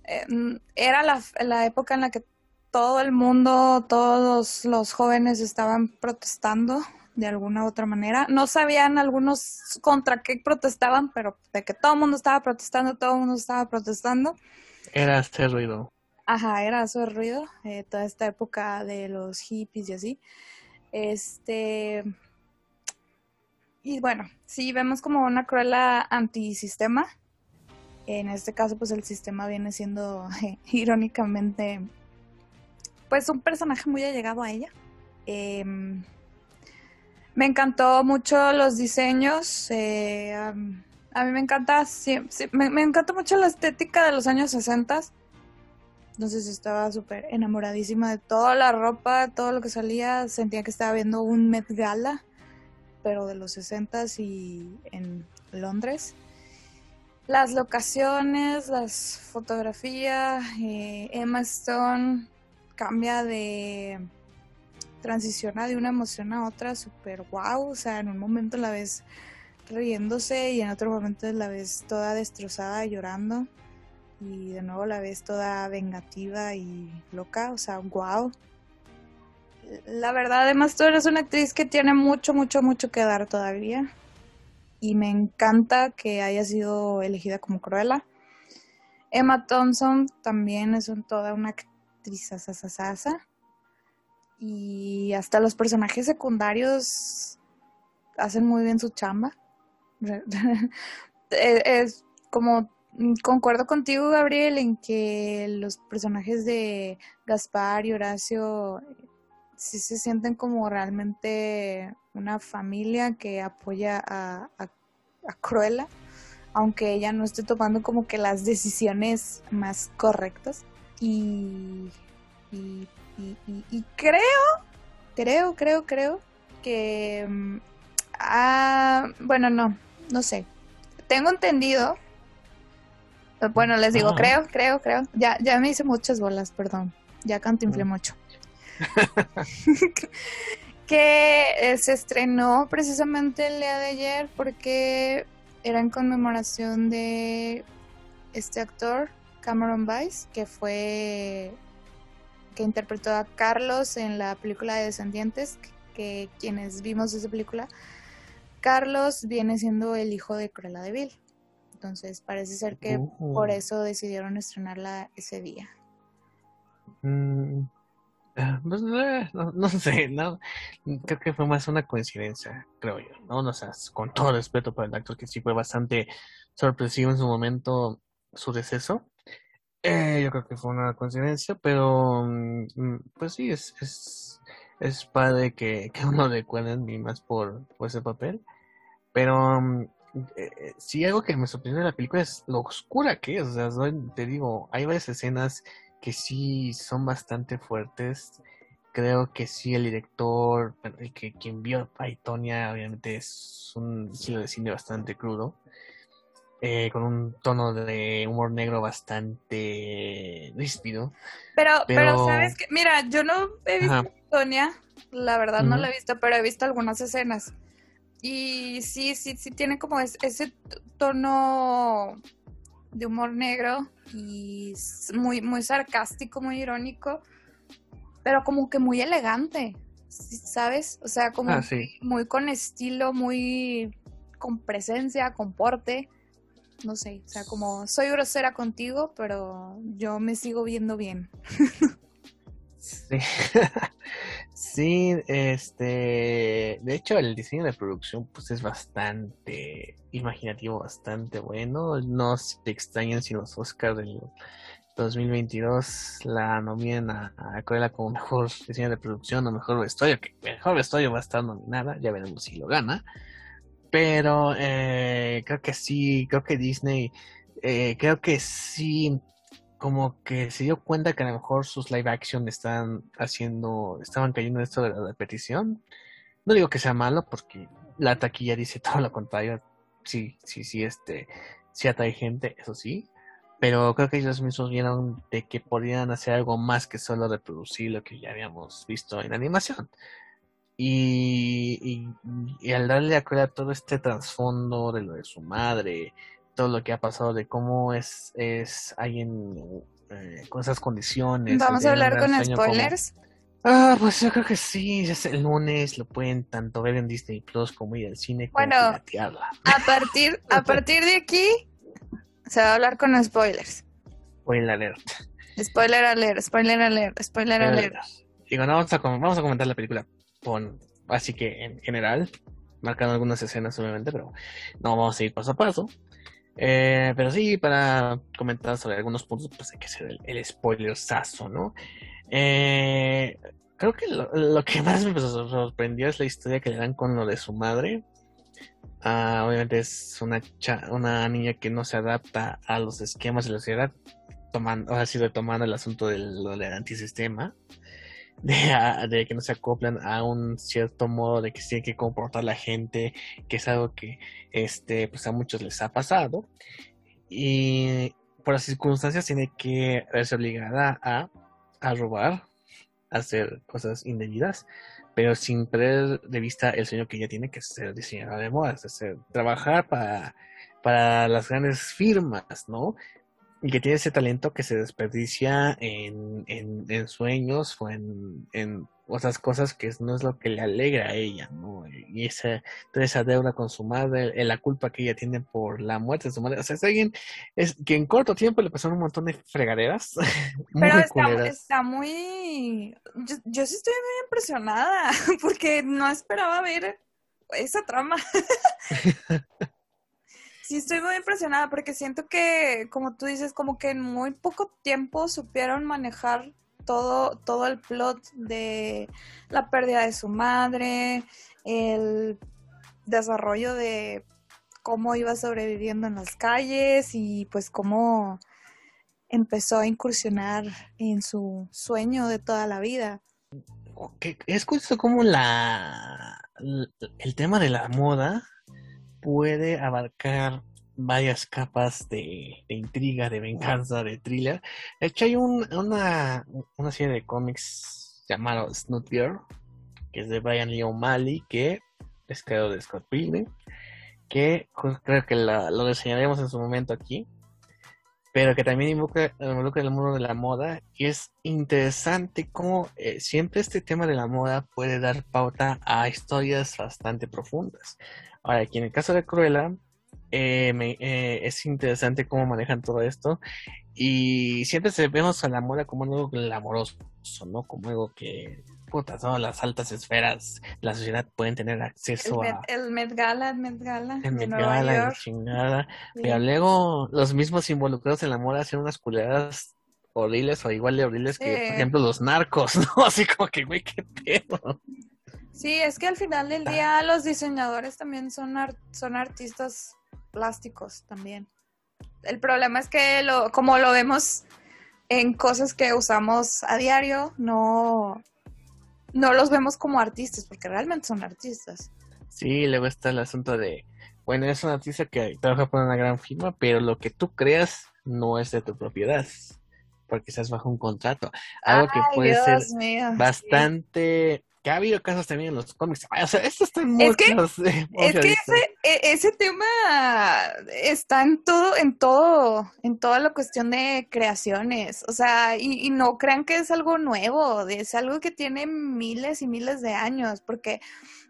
eh, mm, era la, la época en la que todo el mundo, todos los jóvenes estaban protestando de alguna u otra manera. No sabían algunos contra qué protestaban, pero de que todo el mundo estaba protestando, todo el mundo estaba protestando. Era este ruido. Ajá, era eso el ruido, eh, toda esta época de los hippies y así. Este. Y bueno, sí, vemos como una cruela antisistema. En este caso, pues el sistema viene siendo irónicamente, pues un personaje muy allegado a ella. Em, me encantó mucho los diseños. eh, a mí me encanta, me, me encanta mucho la estética de los años 60. Entonces estaba súper enamoradísima de toda la ropa, todo lo que salía. Sentía que estaba viendo un Met Gala, pero de los 60s y en Londres. Las locaciones, las fotografías, eh, Emma Stone cambia de transiciona de una emoción a otra súper guau, o sea, en un momento la ves riéndose y en otro momento la ves toda destrozada llorando y de nuevo la ves toda vengativa y loca, o sea, wow. La verdad, además tú eres una actriz que tiene mucho, mucho, mucho que dar todavía y me encanta que haya sido elegida como Cruella. Emma Thompson también es toda una actriz asasasasa. Y hasta los personajes secundarios hacen muy bien su chamba. es como concuerdo contigo, Gabriel, en que los personajes de Gaspar y Horacio sí se sienten como realmente una familia que apoya a, a, Cruella, aunque ella no esté tomando como que las decisiones más correctas. Y, y, y, creo, creo, creo, creo que... Mm, ah, bueno, no, no sé. Tengo entendido. Bueno, les digo, creo, creo, creo. Ya, ya me hice muchas bolas, perdón. Ya cantinflé mucho. que eh, se estrenó precisamente el día de ayer porque era en conmemoración de este actor, Cameron Vice, que fue que interpretó a Carlos en la película de Descendientes, que quienes vimos esa película, Carlos viene siendo el hijo de Cruella de Vil. Entonces parece ser que por oh. eso decidieron estrenarla ese día. Mm, pues, eh, no, sé, no, creo que fue más una coincidencia, creo yo, ¿no? O sea, con todo respeto para el actor, que sí fue bastante sorpresivo en su momento su deceso. Eh, yo creo que fue una coincidencia, pero mm, mm, pues sí, es, es, es padre que, que uno le cuenten y más por, por ese papel. Pero mm, eh, sí, algo que me sorprendió de la película es lo oscura que es. O sea, te digo, hay varias escenas que sí son bastante fuertes. Creo que sí, el director, el que quien vio a Itonia, obviamente es un estilo de cine bastante crudo, eh, con un tono de humor negro bastante ríspido. Pero, pero, sabes que, mira, yo no he visto a Itonia, la verdad no la he visto, pero he visto algunas escenas. Y sí, sí, sí tiene como ese tono de humor negro y muy, muy sarcástico, muy irónico, pero como que muy elegante, ¿sabes? O sea, como ah, muy con estilo, muy con presencia, con porte. No sé, o sea, como soy grosera contigo, pero yo me sigo viendo bien. Sí. sí, este, de hecho el diseño de producción pues es bastante imaginativo, bastante bueno. No se extrañen si los Oscars del 2022 la nominan a, a como mejor diseño de producción o mejor vestuario, que mejor vestuario va a estar nominada, ya veremos si lo gana. Pero eh, creo que sí, creo que Disney, eh, creo que sí como que se dio cuenta que a lo mejor sus live action están haciendo, estaban cayendo en esto de la repetición. No digo que sea malo, porque la taquilla dice todo lo contrario. Sí, sí, sí, este, sí atrae gente, eso sí. Pero creo que ellos mismos vieron de que podían hacer algo más que solo reproducir lo que ya habíamos visto en animación. Y, y, al darle a todo este trasfondo de lo de su madre, todo lo que ha pasado, de cómo es, es alguien eh, con esas condiciones. ¿Vamos a hablar con spoilers? Ah, pues yo creo que sí, es el lunes lo pueden tanto ver en Disney Plus como ir al cine bueno, a partir, a partir de aquí se va a hablar con spoilers. Spoiler alert. Spoiler alert, spoiler alert, spoiler alert. Digo, no, vamos a, vamos a comentar la película con, así que en general, marcando algunas escenas obviamente, pero no vamos a ir paso a paso. Eh, pero sí, para comentar sobre algunos puntos, pues hay que hacer el, spoiler sazo, ¿no? Eh, creo que lo, que más me sorprendió es la historia que le dan con lo de su madre. Ah, obviamente es una, una niña que no se adapta a los esquemas de la sociedad, tomando, ha sido tomando el asunto del, del antisistema. De, que no se acoplan a un cierto modo de que se tiene que comportar la gente, que es algo que este, pues a muchos les ha pasado. Y por las circunstancias tiene que verse obligada a, a robar, a hacer cosas indebidas, pero sin perder de vista el sueño que ella tiene, que ser diseñadora de modas, es trabajar para, para las grandes firmas, ¿no? Y que tiene ese talento que se desperdicia en, en, sueños o en, en, otras cosas que no es lo que le alegra a ella, ¿no? Y esa, toda esa deuda con su madre, la culpa que ella tiene por la muerte de su madre. O sea, es alguien es, que en corto tiempo le pasaron un montón de fregaderas. Pero está, está, muy... Yo, yo sí estoy muy impresionada porque no esperaba ver esa trama. Sí, estoy muy impresionada porque siento que, como tú dices, como que en muy poco tiempo supieron manejar todo, todo el plot de la pérdida de su madre, el desarrollo de cómo iba sobreviviendo en las calles y pues cómo empezó a incursionar en su sueño de toda la vida. Es cómo la el tema de la moda puede abarcar varias capas de, intriga, de venganza, de thriller. De hecho, hay una, una serie de cómics llamado Snoot Girl, que es de Brian Lee O'Malley, que es creado de Scott Pilgrim, que creo que lo diseñaremos en su momento aquí, pero que también involucra, el mundo de la moda y es interesante cómo eh, siempre este tema de la moda puede dar pauta a historias bastante profundas. Ahora, aquí en el caso de Cruella, eh, eh, es interesante cómo manejan todo esto. Y siempre se vemos a la moda como algo glamoroso, ¿no? Como algo que, puta, todas las altas esferas de la sociedad pueden tener acceso a. El Met Gala, el Met Gala. El Met Gala, chingada. Pero luego los mismos involucrados en la moda hacen unas culeras horribles o igual de horribles que, por ejemplo, los narcos, ¿no? Así como que, güey, qué pedo. Sí, es que al final del día los diseñadores también son, son artistas plásticos también. El problema es que lo, como lo vemos en cosas que usamos a diario, no, no los vemos como artistas, porque realmente son artistas. Sí, luego está el asunto de, bueno, es un artista que trabaja por una gran firma, pero lo que tú creas no es de tu propiedad, porque estás bajo un contrato. Algo que puede ser bastante que ha habido casos también en los cómics. O sea, esto está en es que, es que ese, e, ese, tema está en todo, en todo, en toda la cuestión de creaciones. O sea, y, no crean que es algo nuevo, es algo que tiene miles y miles de años, porque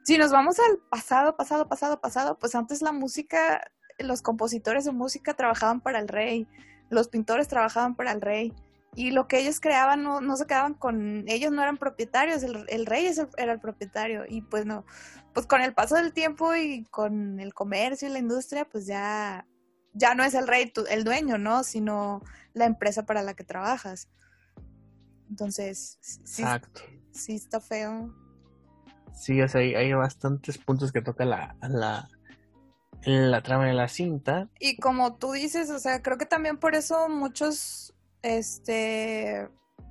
si nos vamos al pasado, pasado, pasado, pasado, pues antes la música, los compositores de música trabajaban para el rey, los pintores trabajaban para el rey y lo que ellos creaban no, no se quedaban con, ellos no eran propietarios, el, el rey era el propietario y pues no, pues con el paso del tiempo y con el comercio y la industria, pues ya, ya no es el rey el dueño, ¿no? Sino la empresa para la que trabajas. Entonces, sí, Exacto. sí está feo. Sí, o sea, hay, hay bastantes puntos que toca la, la, la trama de la cinta. Y como tú dices, o sea, creo que también por eso muchos este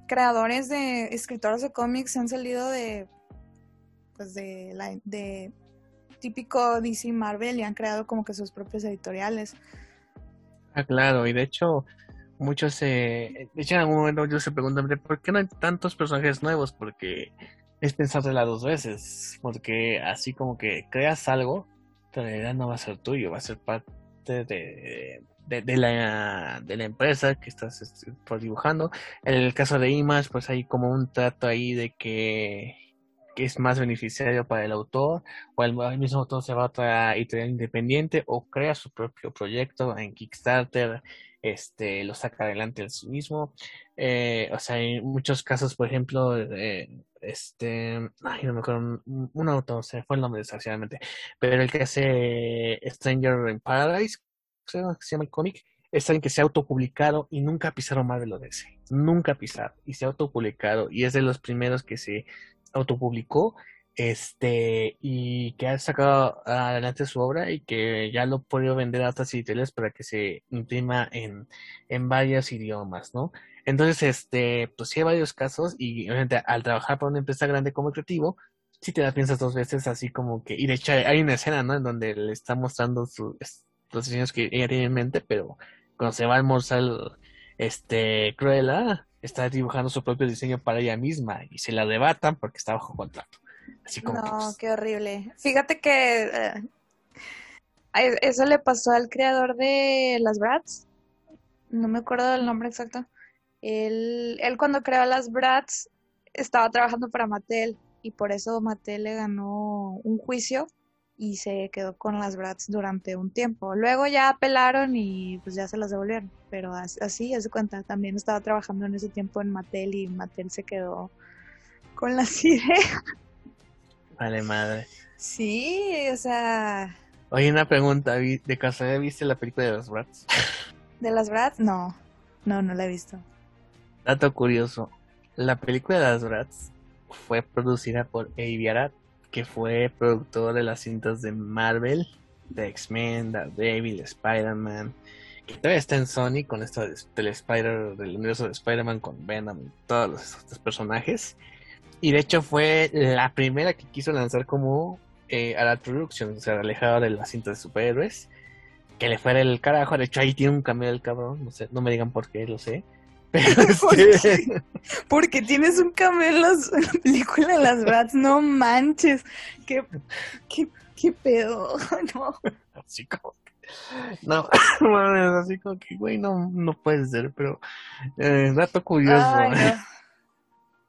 creadores de escritores de cómics han salido de pues de la de típico DC Marvel y han creado como que sus propios editoriales. Ah, claro, y de hecho muchos se de hecho en algún momento yo se preguntan por qué no hay tantos personajes nuevos porque es pensártela dos veces porque así como que creas algo en realidad no va a ser tuyo va a ser parte de, de, la, de la empresa que estás este, dibujando. En el caso de Image, pues hay como un trato ahí de que, es más beneficiario para el autor, o el, mismo autor se va a otra editorial independiente o crea su propio proyecto en Kickstarter, este lo saca adelante el sí mismo. Eh, o sea, en muchos casos, por ejemplo, eh, este, no acuerdo, un, autor, se fue el nombre desgraciadamente, pero el que hace Stranger in Paradise, se llama el cómic, es alguien que se ha autopublicado y nunca ha pisado Marvel ese Nunca ha pisado. Y se ha autopublicado. Y es de los primeros que se autopublicó este y que ha sacado adelante su obra y que ya lo podido vender a otras editoriales para que se imprima en, en varios idiomas, ¿no? Entonces, este, pues sí hay varios casos y obviamente al trabajar para una empresa grande como creativo, si te la piensas dos veces así como que, y de hecho hay una escena, ¿no? En donde le está mostrando sus, los diseños que ella tiene en mente, pero cuando se va a almorzar, este, Cruella está dibujando su propio diseño para ella misma y se la debatan porque está bajo contrato. Así como no, que, pues, qué horrible. Fíjate que eh, eso le pasó al creador de las Bratz. No me acuerdo del nombre exacto. Él, él cuando creó las Bratz estaba trabajando para Mattel y por eso Mattel le ganó un juicio y se quedó con las Bratz durante un tiempo. Luego ya apelaron y pues ya se las devolvieron. Pero as- así, haz de cuenta, también estaba trabajando en ese tiempo en Mattel y Mattel se quedó con las ideas. vale madre. Sí, o sea, Oye, una pregunta, ¿vi- ¿de casualidad viste la película de los Rats? de las Bratz, no, no, no la he visto. Dato curioso, la película de las Bratz fue producida por Avi Arad, que fue productor de las cintas de Marvel, de X-Men, Daredevil, Spider-Man, que todavía está en Sony con esto de- del Spider, del universo de Spider-Man con Venom y todos los, estos personajes. Y de hecho fue la primera que quiso lanzar como eh, Arad Productions, o sea, alejado de las cintas de superhéroes. Que le fuera el carajo, de hecho ahí tiene un cameo del cabrón, no sé, no me digan por qué, lo sé. Pero ¿Por Porque tienes un cameo en, la película de las Bratz, no manches. ¿Qué, qué, qué pedo? No. así como que- no, mames, así como que, güey, no, no puede ser, pero eh, dato curioso. Ay, no.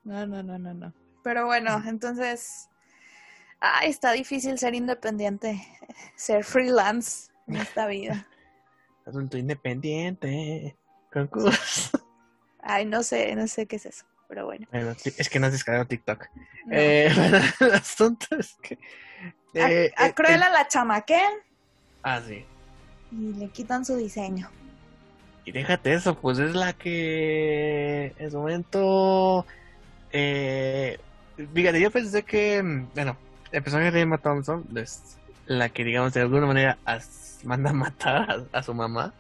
No, no, no, no, no. Pero bueno, entonces, ay, está difícil ser independiente, ser freelance en esta vida. Asunto independiente, concurso. Ay, no sé, no sé qué es eso, pero bueno. Es que no has descargado TikTok. No. Eh, bueno, el asunto es que. a, eh, a eh, Cruella eh, la chamaquean ah, sí. y le quitan su diseño. Y déjate eso, pues es la que en su momento. Eh, fíjate, yo pensé que. Bueno, el personaje de Emma Thompson es la que, digamos, de alguna manera as- manda a matar a, a su mamá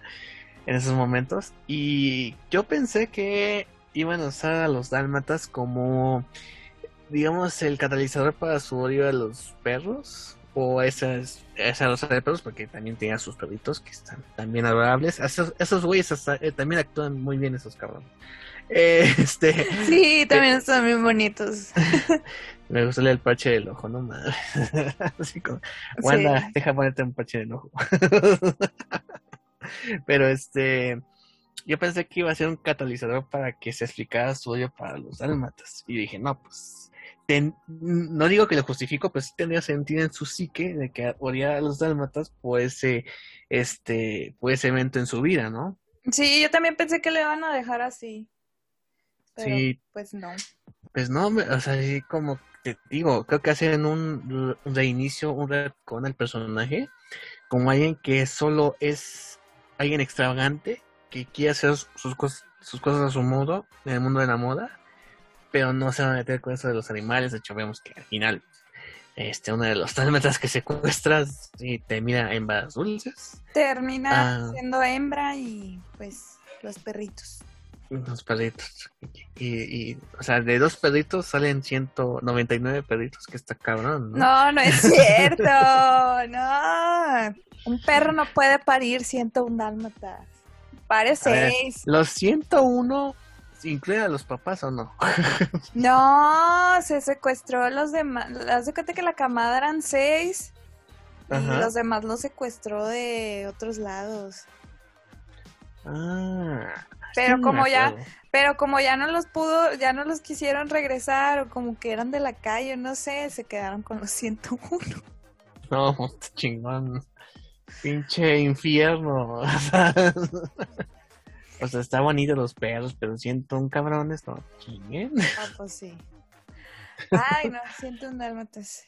en esos momentos. Y yo pensé que iban a usar a los dálmatas como. Digamos, el catalizador para su odio a los perros. O a esas, esa raza de perros, porque también tenía sus perritos que están también adorables. Esos, esos güeyes hasta- eh, también actúan muy bien, esos cabrones. Eh, este, Sí, también están bien bonitos. me gustó el parche del ojo, no mames. Así como, Wanda, Sí. deja ponerte un parche en el ojo. Pero este, yo pensé que iba a ser un catalizador para que se explicara su odio para los dálmatas. Y dije, no, pues, ten- no digo que lo justifico, pero sí tendría sentido en su psique de que odiara a los dálmatas por ese, este, por ese evento en su vida, ¿no? Sí, yo también pensé que le iban a dejar así. Pero Sí. pues no. Pues no, o sea, sí, como te digo, creo que hacen un re- reinicio, un con el personaje, como alguien que solo es alguien extravagante, que quiere hacer sus cosas, sus cosas a su modo, en el mundo de la moda, pero no se va a meter con eso de los animales, de hecho vemos que al final, este, uno de los dálmatas que secuestras y termina en varas dulces, Termina Ah. siendo hembra y pues los perritos. Dos perritos. Y, y, o sea, de dos perritos salen 199 perritos, que está cabrón, ¿no? No, no es cierto. no. Un perro no puede parir 101 dálmatas. Pare A ver, seis. ¿Los 101 incluyen a los papás o no? No, se secuestró los demás. Haz de cuenta que la camada eran seis. Y los demás los secuestró de otros lados. Ah, Pero como ya, pero como ya no los pudo, ya no los quisieron regresar o como que eran de la calle, no sé, se quedaron con los 101. No, está chingón. Pinche infierno. O sea, está bonito los perros, pero siento un cabrones, no chinguen. Ah, pues sí. Ay, no, 101 dálmatas.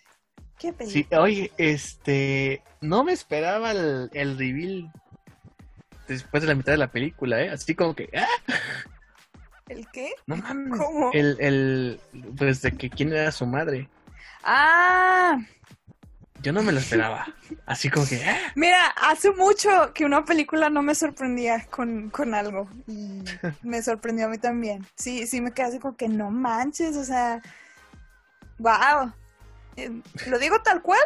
Qué Sí, película. oye, este, no me esperaba el, el reveal después de la mitad de la película, ¿eh? Así como que, ¡ah! ¿El qué? No mames. ¿Cómo? El, el, pues de que quién era su madre. Ah, Yo no me lo esperaba. Así como que, "Ah". mira, hace mucho que una película no me sorprendía con, con algo. Y me sorprendió a mí también. Sí, sí me quedé así como que no manches, o sea, wow. ¿Lo digo tal cual?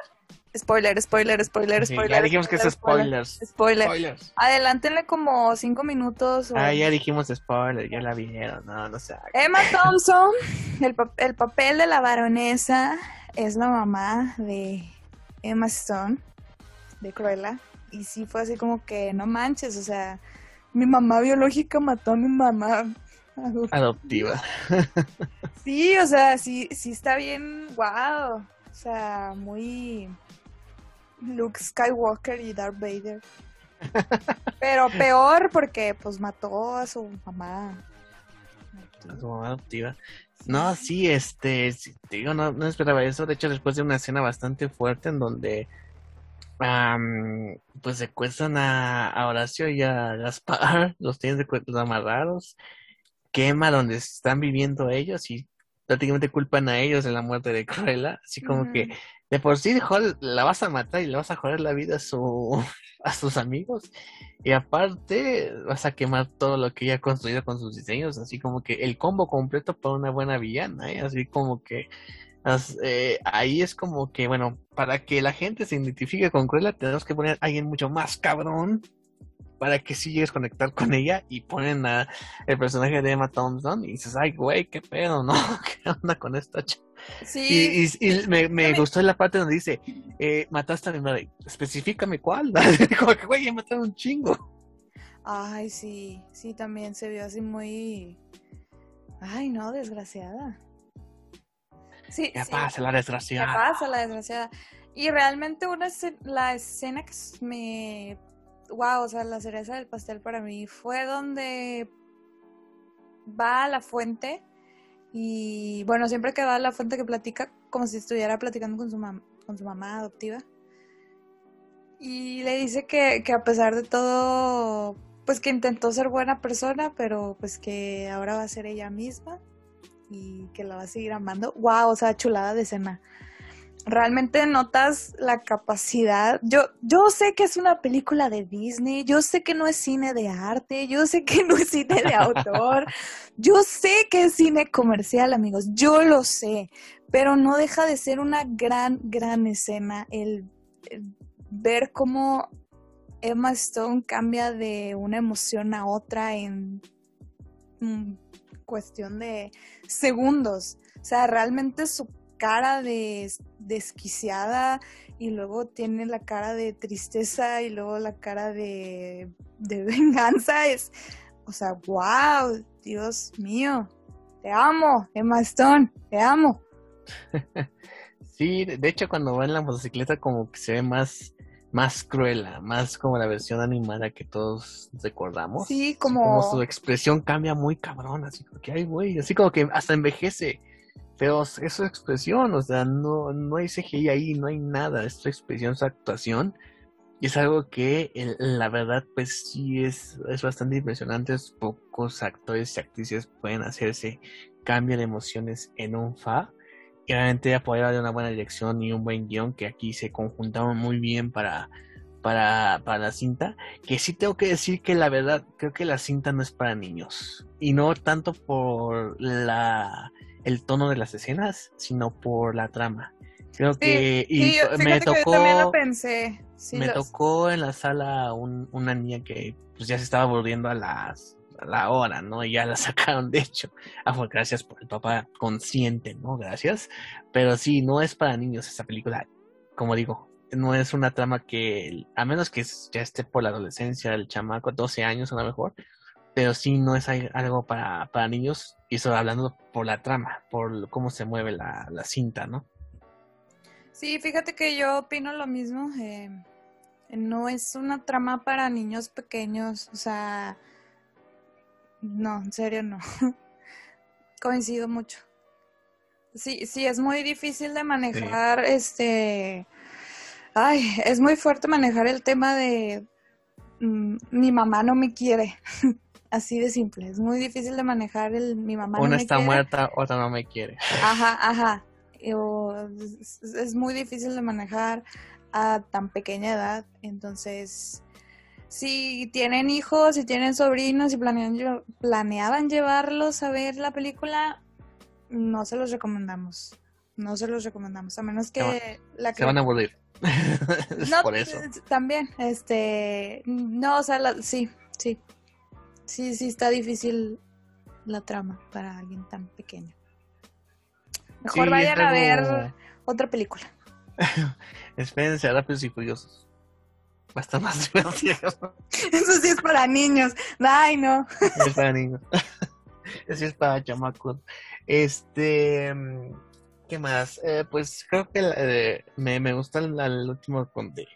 Spoiler, spoiler, spoiler, Sí, spoiler. ya dijimos que es spoiler, spoilers. Spoiler. Spoilers. Adelántenle como cinco minutos. o- Ah, ya dijimos spoilers, ya la vieron. No, no sé. Emma Thompson, el, pa- el papel de la baronesa, es la mamá de Emma Stone, de Cruella. Y sí fue así como que, no manches, o sea, mi mamá biológica mató a mi mamá. adoptiva. Sí, o sea, sí, sí está bien, wow. O sea, muy Luke Skywalker y Darth Vader. Pero peor porque pues mató a su mamá. Mamá adoptiva. No, sí, este, sí, te digo, no, no esperaba eso. De hecho, después de una escena bastante fuerte en donde, am, pues secuestran a, a Horacio y a Gaspar, los tienen amarrados, quema donde están viviendo ellos y prácticamente culpan a ellos de la muerte de Cruella. Así como que de por sí la vas a matar y le vas a joder la vida a su, a sus amigos. Y aparte vas a quemar todo lo que ella ha construido con sus diseños, así como que el combo completo para una buena villana, ¿eh? Así como que eh, ahí es como que, bueno, para que la gente se identifique con Cruella tenemos que poner a alguien mucho más cabrón para que sí llegues a conectar con ella y ponen a el personaje de Emma Thompson y dices, ay, güey, qué pedo, ¿no? ¿Qué onda con esta chica? Sí, Y, y- y me, me gustó la parte donde dice, eh, mataste a mi madre, especifícame cuál. Como que, güey, ya mataron un chingo. ay, sí, sí, también se vio así muy... Ay, no, desgraciada. Sí, Ya sí. pasa la ¿Qué desgraciada. pasa, la desgraciada? Y realmente una escena- la escena que me... Wow, o sea, la cereza del pastel para mí fue donde va a la fuente y, bueno, siempre que va la fuente que platica como si estuviera platicando con su, mam- con su mamá adoptiva. Y le dice que, que a pesar de todo, pues que intentó ser buena persona, pero pues que ahora va a ser ella misma y que la va a seguir amando. Wow, o sea, chulada de escena. Realmente notas la capacidad. Yo, yo sé que es una película de Disney, yo sé que no es cine de arte, yo sé que no es cine de autor, yo sé que es cine comercial, amigos, yo lo sé, pero no deja de ser una gran, gran escena el, el ver cómo Emma Stone cambia de una emoción a otra en mm, cuestión de segundos. O sea, realmente su cara de desquiciada y luego tiene la cara de tristeza y luego la cara de, de venganza. Es, o sea, wow, Dios mío. Te amo, Emma Stone, te amo. Sí, de hecho cuando va en la motocicleta como que se ve más, más cruela, más como la versión animada que todos recordamos. Sí, Así como- su expresión cambia muy cabrón, así como que, ay, güey, así como que hasta envejece. Pero es su expresión, o sea, no, no hay CGI ahí, no hay nada, es su expresión, su actuación. Y es algo que, la verdad, pues sí es, es bastante impresionante. Es Pocos actores y actrices pueden hacer ese cambio de emociones en un fa. Y realmente apoyado de una buena dirección y un buen guion que aquí se conjuntaron muy bien para, para, para la cinta. Que sí tengo que decir que la verdad, creo que la cinta no es para niños. Y no tanto por la, el tono de las escenas, sino por la trama. Creo que y Sí, me que yo tocó también lo pensé. Sí, me los- tocó en la sala un- una niña que pues ya se estaba volviendo a las a la hora, ¿no? Y ya la sacaron, de hecho. Ah, pues gracias por el papá consciente, ¿no? Gracias. Pero sí, no es para niños esta película. Como digo, no es una trama que, a menos que ya esté por la adolescencia, el chamaco, 12 años a lo mejor, pero sí no es al- algo para, para niños, y eso hablando por la trama, por cómo se mueve la, la cinta, ¿no? Sí, fíjate que yo opino lo mismo. eh, no es una trama para niños pequeños, o sea, no, en serio no. Coincido mucho. Sí, sí, es muy difícil de manejar, este, ay, es muy fuerte manejar el tema de mm, mi mamá no me quiere. Así de simple, es muy difícil de manejar el mi mamá Una está quiere. muerta, otra no me quiere. Ajá, ajá. y- o es, es muy difícil de manejar a tan pequeña edad. Entonces, si tienen hijos, si tienen sobrinos y planean, planeaban llevarlos a ver la película, no se los recomendamos. No se los recomendamos, a menos Se que la Se van a aburrir. No, por eso. eh, También, este, no, o sea, la- sí, sí, sí, sí está difícil la trama para alguien tan pequeño. Mejor Sí, vayan a ver otra película. Espérense a Rápidos y Furiosos. Va a estar más divertido. Eso sí es para niños. Ay, no. es para niños. Eso es para chamacos. Este. mm, ¿Qué más? Eh, pues creo que eh, me, me gusta el, el último donde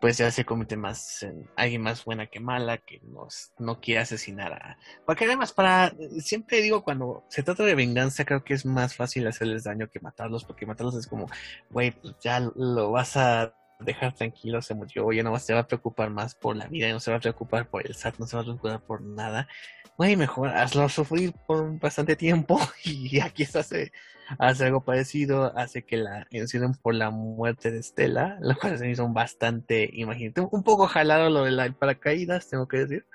pues ya se convierte más en alguien más buena que mala, que no, no quiere asesinar a... Porque además para... Siempre digo, cuando se trata de venganza, creo que es más fácil hacerles daño que matarlos, porque matarlos es como, güey, pues ya lo vas a dejar tranquilo, se murió, ya no se va a preocupar más por la vida, no se va a preocupar por el SAT, no se va a preocupar por nada. Güey, mejor hazlo sufrir por bastante tiempo y aquí se hace, hace algo parecido, hace que la encierren por la muerte de Estela, lo cual se me hizo bastante, imagínate, un poco jalado lo de la paracaídas, tengo que decir,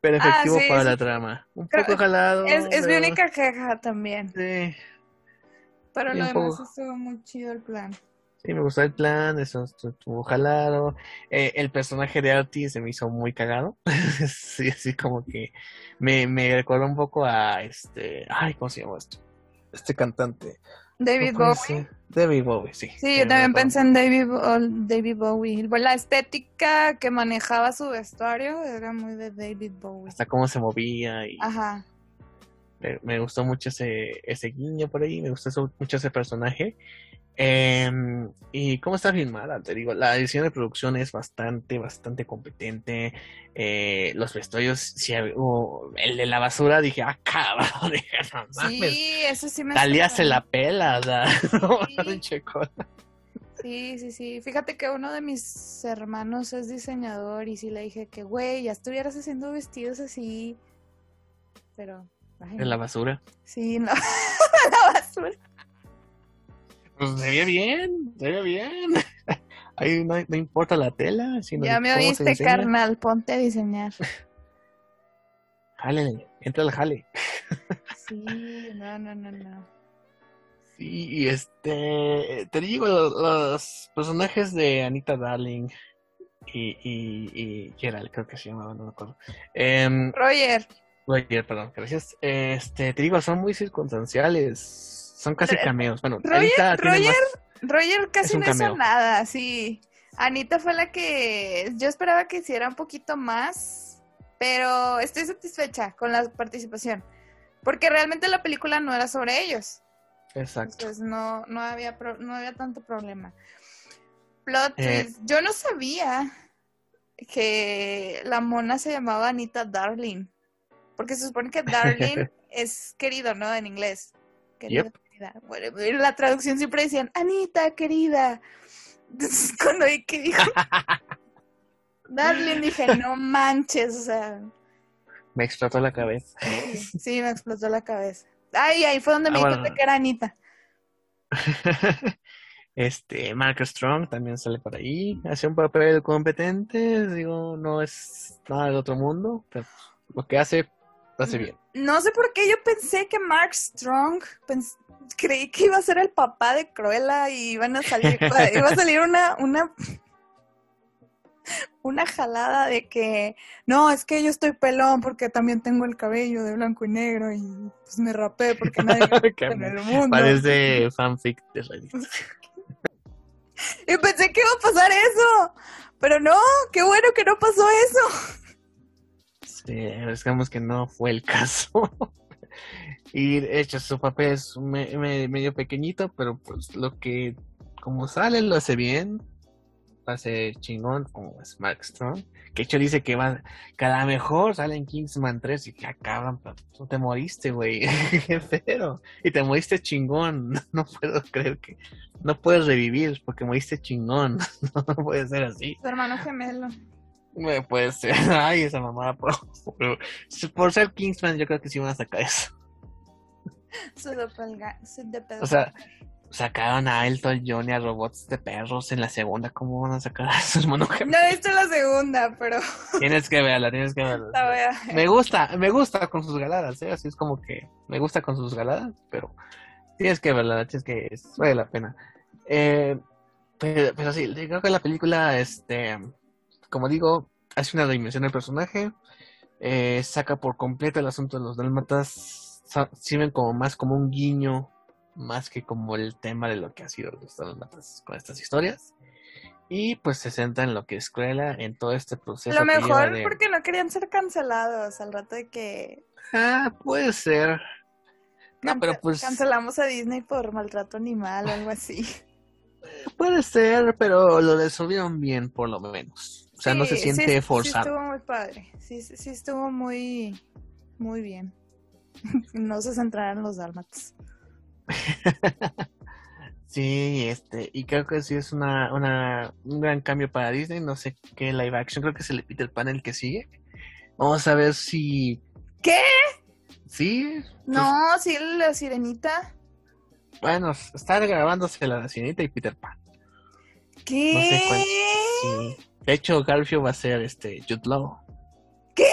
pero Ah, efectivo sí, para sí. la trama. Un Creo- poco jalado. Es, es mi única queja también. Sí, Pero lo demás estuvo muy chido el plan. Sí, me gustó el plan, eso estuvo jalado. Eh, el personaje de Artie se me hizo muy cagado. sí, así como que me, me recordó un poco a este. Ay, ¿cómo se llama esto? Este cantante. David No Bowie. David Bowie, sí. Sí, yo también pensé en David, David Bowie. Bueno, La estética que manejaba su vestuario era muy de David Bowie. Hasta cómo se movía y Ajá. me, gustó mucho ese, ese guiño por ahí, me gustó mucho ese personaje. Em, y cómo está filmada, te digo, la edición de producción es bastante, bastante competente. Eh, los vestuarios, si el de la basura, dije, ah, cabrón, dije, no mames. Sí, eso sí me Talía se la pela, o sea, no, Sí. Sí, sí, sí. Fíjate que uno de mis hermanos es diseñador y sí le dije que, güey, ya estuvieras haciendo vestidos así. Pero, ay, De la basura. Sí, no. la basura. Pues se ve bien, se ve bien. Ahí no, no importa la tela, sino Ya me oíste, carnal. Ponte a diseñar. Jálele, entra al jale. Sí, no, no, no, no. Sí, y este, te digo, los, los personajes de Anita Darling y, y, y Gerald, creo que se llamaba, no me acuerdo. Em, Roger, Roger, perdón, gracias. Este, te digo, son muy circunstanciales, son casi cameos. Bueno, Roger- Roger Roger casi no hizo nada, sí. Anita fue la que yo esperaba que hiciera un poquito más, pero estoy satisfecha con la participación. Porque realmente la película no era sobre ellos. Exacto. Entonces no, no, había, pro- no había tanto problema. Plot Eh. twist. Yo no sabía que la mona se llamaba Anita Darling. Porque se supone que Darling es querido, ¿no? En inglés. Querido, Yep. Querida. Bueno, en la traducción siempre decían, Anita, querida. Entonces, cuando vi que dijo Darling, dije, no manches, o sea, Me explotó la cabeza. sí, me explotó la cabeza. Ay, ahí fue donde me Ah, bueno. que era Anita. Este, Mark Strong también sale por ahí. Hace un papel competente. Digo, no es nada del otro mundo, pero lo que hace, lo hace bien. No sé por qué yo pensé que Mark Strong, creí que iba a ser el papá de Cruella y iban a salir, iba a salir una, una, una jalada de que, no, es que yo estoy pelón porque también tengo el cabello de blanco y negro y pues me rapé porque nadie en el mundo. Parece fanfic de Reddit. Y pensé que iba a pasar eso, pero no, qué bueno que no pasó eso. Sí, digamos que no fue el caso. Y de hecho, su papel es me- me- medio pequeñito, pero pues lo que, como sale, lo hace bien. Hace chingón, como es Mark Strong. Que de hecho dice que va, que a lo mejor sale en Kingsman 3 y que pero tú te moriste, güey. Feo. Y te moriste chingón. No puedo creer que no puedes revivir porque moriste chingón. No puede ser así. Su hermano gemelo. Ser. Ay, esa mamada. Por, por, por ser Kingsman, yo creo que sí van a sacar eso. Su doppel- O sea, sacaron a Elton John y a robots de perros en la segunda, ¿cómo van a sacar a su hermano gemelo? No he visto la segunda, pero Tienes que verla, tienes que verla. la voy a ver. Me gusta, me gusta con sus galadas, ¿eh? Así es como que me gusta con sus galadas, pero tienes que verla, tienes que vale la pena. Eh, pero, pero sí, creo que la película, este, como digo, hace una dimensión del personaje, eh, saca por completo el asunto de los dálmatas, sirven como más como un guiño, más que como el tema de lo que ha sido con estas historias. Y pues se centra en lo que es Cruella, en todo este proceso. Lo mejor de- porque no querían ser cancelados al rato de que Ah, puede ser. No, cance- pero pues cancelamos a Disney por maltrato animal o algo así. puede ser, pero lo resolvieron bien por lo menos. O sea, no se siente sí, Sí forzado. estuvo muy padre. Sí, sí, sí estuvo muy, muy bien. no se centraron en los dálmatas. Sí, este, y creo que sí es una, una, un gran cambio para Disney. No sé qué live action, creo que es el Peter Pan el que sigue. Vamos a ver si. ¿Qué? Sí, No, sí, la sirenita. bueno, está grabándose la Sirenita y Peter Pan. ¿Qué? No sé cuál. Sí. De hecho, Garfield va a ser este Jude Law. ¿Qué?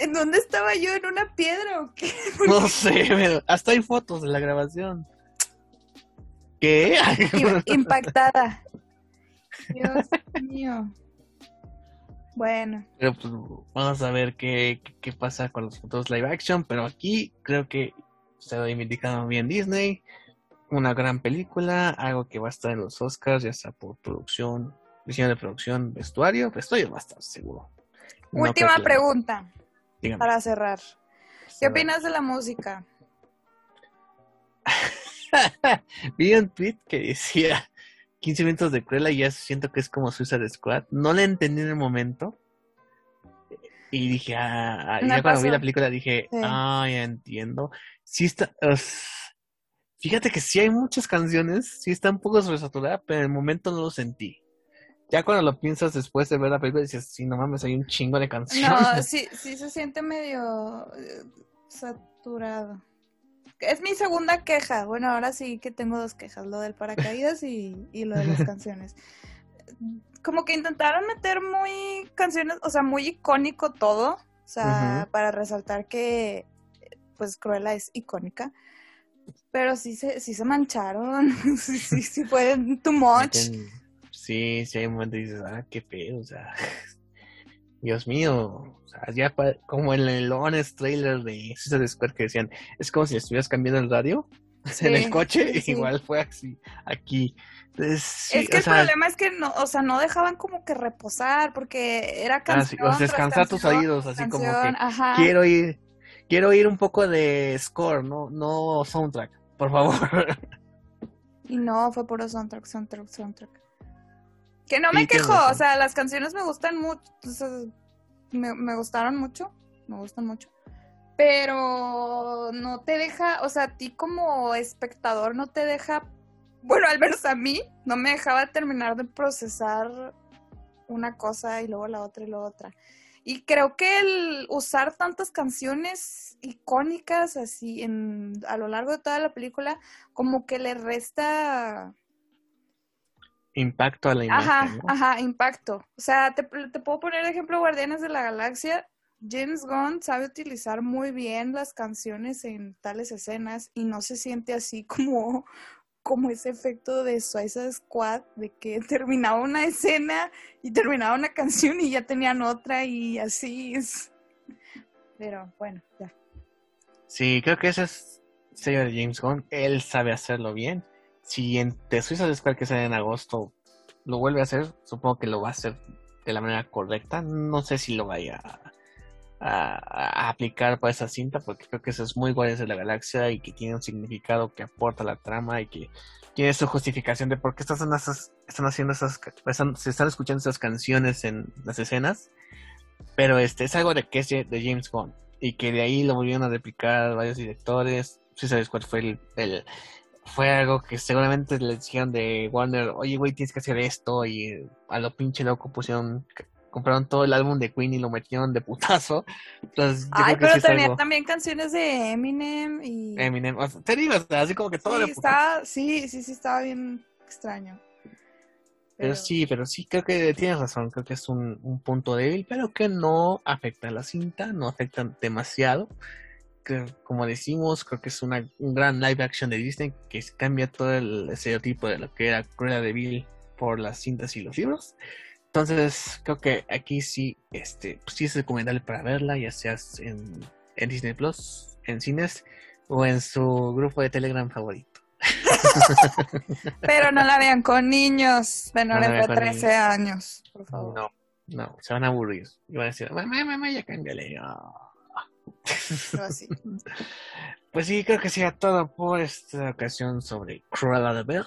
¿En dónde estaba yo? ¿En una piedra o qué? No sé, pero hasta hay fotos de la grabación. ¿Qué? Im- Impactada. Dios mío. Bueno, Pero pues vamos a ver qué, qué, qué pasa con los futuros live action. Pero aquí creo que se lo indicado bien Disney. Una gran película, algo que va a estar en los Oscars, ya sea por producción, diseño de producción, vestuario. Vestuario va a estar seguro. Última pregunta dígame. para cerrar. ¿Qué opinas de la música? Vi un tweet que decía 15 minutos de Cruella y ya siento que es como Suicide Squad. No la entendí en el momento. Y dije, ah, ah, ya cuando vi la película dije, Sí. ah, ya entiendo. Sí está, fíjate que sí hay muchas canciones, sí está un poco sobresaturada, pero en el momento no lo sentí. Ya cuando lo piensas después de ver la película dices, sí, no mames, hay un chingo de canciones. No, sí, sí se siente medio eh, saturado. Es mi segunda queja. Bueno, ahora sí que tengo dos quejas, lo del paracaídas y, y lo de las canciones. Como que intentaron meter muy canciones, o sea, muy icónico todo, o sea, para resaltar que pues Cruella es icónica. Pero sí se, sí se mancharon, sí, sí, sí fue too much. Meten- Sí, sí, hay un momento y dices, ah, qué pedo, o sea, Dios mío, o sea, ya como en el honest trailer de Suicide Squad que decían, es como si estuvieras cambiando el radio en el coche, sí, igual fue así, aquí. Entonces, sí, es que el sea, problema es que no, o sea, no dejaban como que reposar, porque era ah, canción. o sea, descansar tus oídos, así como que ajá. quiero ir, quiero ir un poco de score, no, no soundtrack, por favor. Y no, fue puro soundtrack, soundtrack, soundtrack. Que no me quejo, o sea, las canciones me gustan mucho, me, me gustaron mucho, me gustan mucho. Pero no te deja, o sea, a ti como espectador no te deja, bueno, al menos a mí, no me dejaba terminar de procesar una cosa y luego la otra y luego otra. Y creo que el usar tantas canciones icónicas así en, a lo largo de toda la película, como que le resta Impacto a la imagen, Ajá, ¿no? ajá, impacto. O sea, te, te puedo poner de ejemplo Guardianes de la Galaxia. James Gunn sabe utilizar muy bien las canciones en tales escenas y no se siente así como, como ese efecto de Suicide Squad, de que terminaba una escena y terminaba una canción y ya tenían otra y así es. Pero bueno, ya. Sí, creo que ese es de James Gunn. Él sabe hacerlo bien. Si en The Suicide Squad que sale en agosto lo vuelve a hacer, supongo que lo va a hacer de la manera correcta. No sé si lo vaya a, aplicar para esa cinta, porque creo que eso es muy Guardianes de la Galaxia y que tiene un significado que aporta a la trama y que tiene su justificación de por qué están, esas- están haciendo esas, se están escuchando esas canciones en las escenas. Pero este es algo de que es de James Gunn y que de ahí lo volvieron a replicar varios directores. Suicide Squad fue el, el- fue algo que seguramente le dijeron de Warner, oye güey tienes que hacer esto y a lo pinche loco pusieron compraron todo el álbum de Queen y lo metieron de putazo. Entonces, yo Ay, creo que pero sí tenía algo- también canciones de Eminem y... Eminem, o sea, te digo, o sea, así como que todo sí, de estaba, sí, sí, sí, estaba bien extraño. Pero sí, pero sí, creo que tienes razón, creo que es un, un punto débil, pero que no afecta a la cinta, no afecta demasiado. Como decimos, creo que es una, un gran live action de Disney que cambia todo el estereotipo de lo que era Cruella de Vil por las cintas y los libros. Entonces, creo que aquí sí, este, pues sí es recomendable para verla, ya seas en, en Disney Plus, en cines o en su grupo de Telegram favorito. Pero no la vean con niños menores No de con 13 años, por favor. No, no, se van a aburrir. Y van a decir, mamá, mamá, ya cámbiale. Ah. Pero así. Pues sí, creo que sea todo por esta ocasión sobre Cruella de Vil.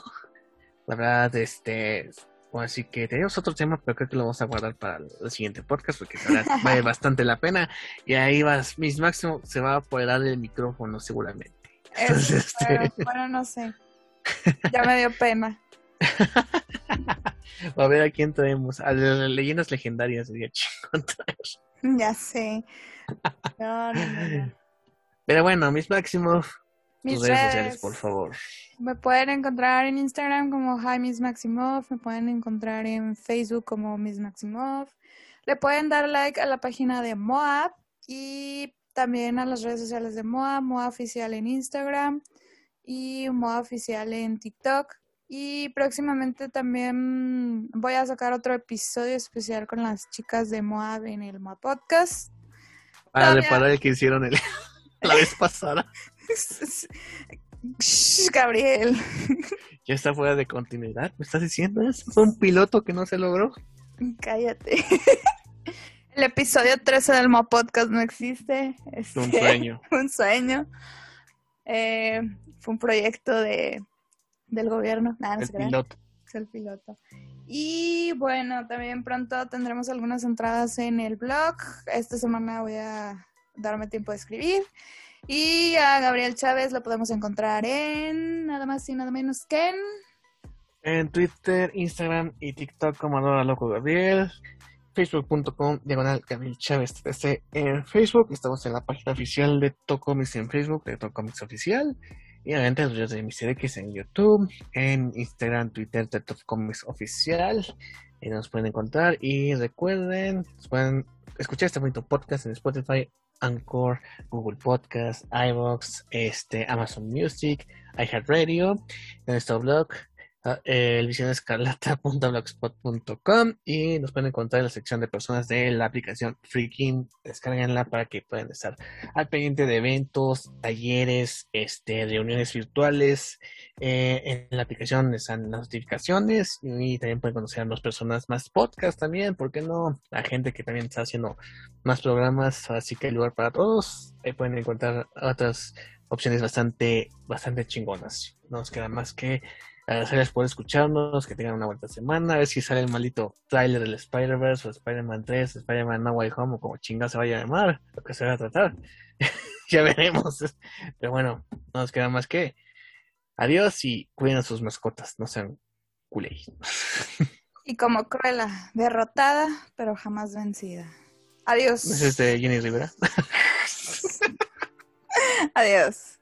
La verdad, este, bueno, así que tenemos otro tema, pero creo que lo vamos a guardar para el siguiente podcast porque la verdad vale bastante la pena. Y ahí vas, Miss Máximo se va a apoderar del micrófono seguramente. Entonces, este- bueno, no sé. Ya me dio pena. A ver a quién traemos. A las leyendas legendarias sería chingón traer. Ya sé. No, no, no, no. Pero bueno, Miss Máximo, Mis tus redes sociales, por favor. Me pueden encontrar en Instagram como Hi Miss Maximov, me pueden encontrar en Facebook como Miss Maximov. Le pueden dar like a la página de Moab y también a las redes sociales de Moab, Moab Oficial en Instagram y Moab Oficial en TikTok. Y próximamente también voy a sacar otro episodio especial con las chicas de Moab en el Moab Podcast. Para Todavía- reparar el que hicieron el, la vez pasada. Gabriel. Ya está fuera de continuidad. ¿Me estás diciendo eso? ¿Fue un piloto que no se logró? Cállate. El episodio 13 del Mo Podcast no existe. Es un Este, sueño. un sueño. Eh, fue un proyecto de, del gobierno. Nada, no El se crean. piloto. Es el piloto. Y bueno, también pronto tendremos algunas entradas en el blog. Esta semana voy a darme tiempo de escribir. Y a Gabriel Chávez lo podemos encontrar en nada más y nada menos que en Twitter, Instagram y TikTok como Adora Gabriel. Facebook.com diagonal Gabriel Chávez 13 en Facebook. Estamos en la página oficial de Tocomics en Facebook, de Tocomics Oficial. Y obviamente los videos de Mr. X en YouTube, en Instagram, Twitter de Tocomics Oficial. Y nos pueden encontrar. Y recuerden, pueden escuchar este bonito podcast en Spotify, Anchor, Google Podcast, iVoox, este, Amazon Music, iHeartRadio, en nuestro blog, ah, eh, elvisionescarlata.blogspot.com y nos pueden encontrar en la sección de personas de la aplicación Freaking. Descárguenla para que puedan estar al pendiente de eventos, talleres, este, reuniones virtuales. Eh, en la aplicación están las notificaciones y también pueden conocer a más personas, más podcasts también, ¿por qué no? La gente que también está haciendo más programas, así que hay lugar para todos. Pueden encontrar otras opciones bastante, bastante chingonas. No nos queda más que agradecerles por escucharnos, que tengan una buena semana, a ver si sale el maldito trailer del Spider-Verse o Spider-Man 3, Spider-Man No Way Home o como chingada se vaya a llamar, lo que se va a tratar. ya veremos. Pero bueno, no nos queda más que adiós y cuiden a sus mascotas, no sean culé. Y como Cruella, derrotada, pero jamás vencida. Adiós. Es este Jenny Rivera. Adiós.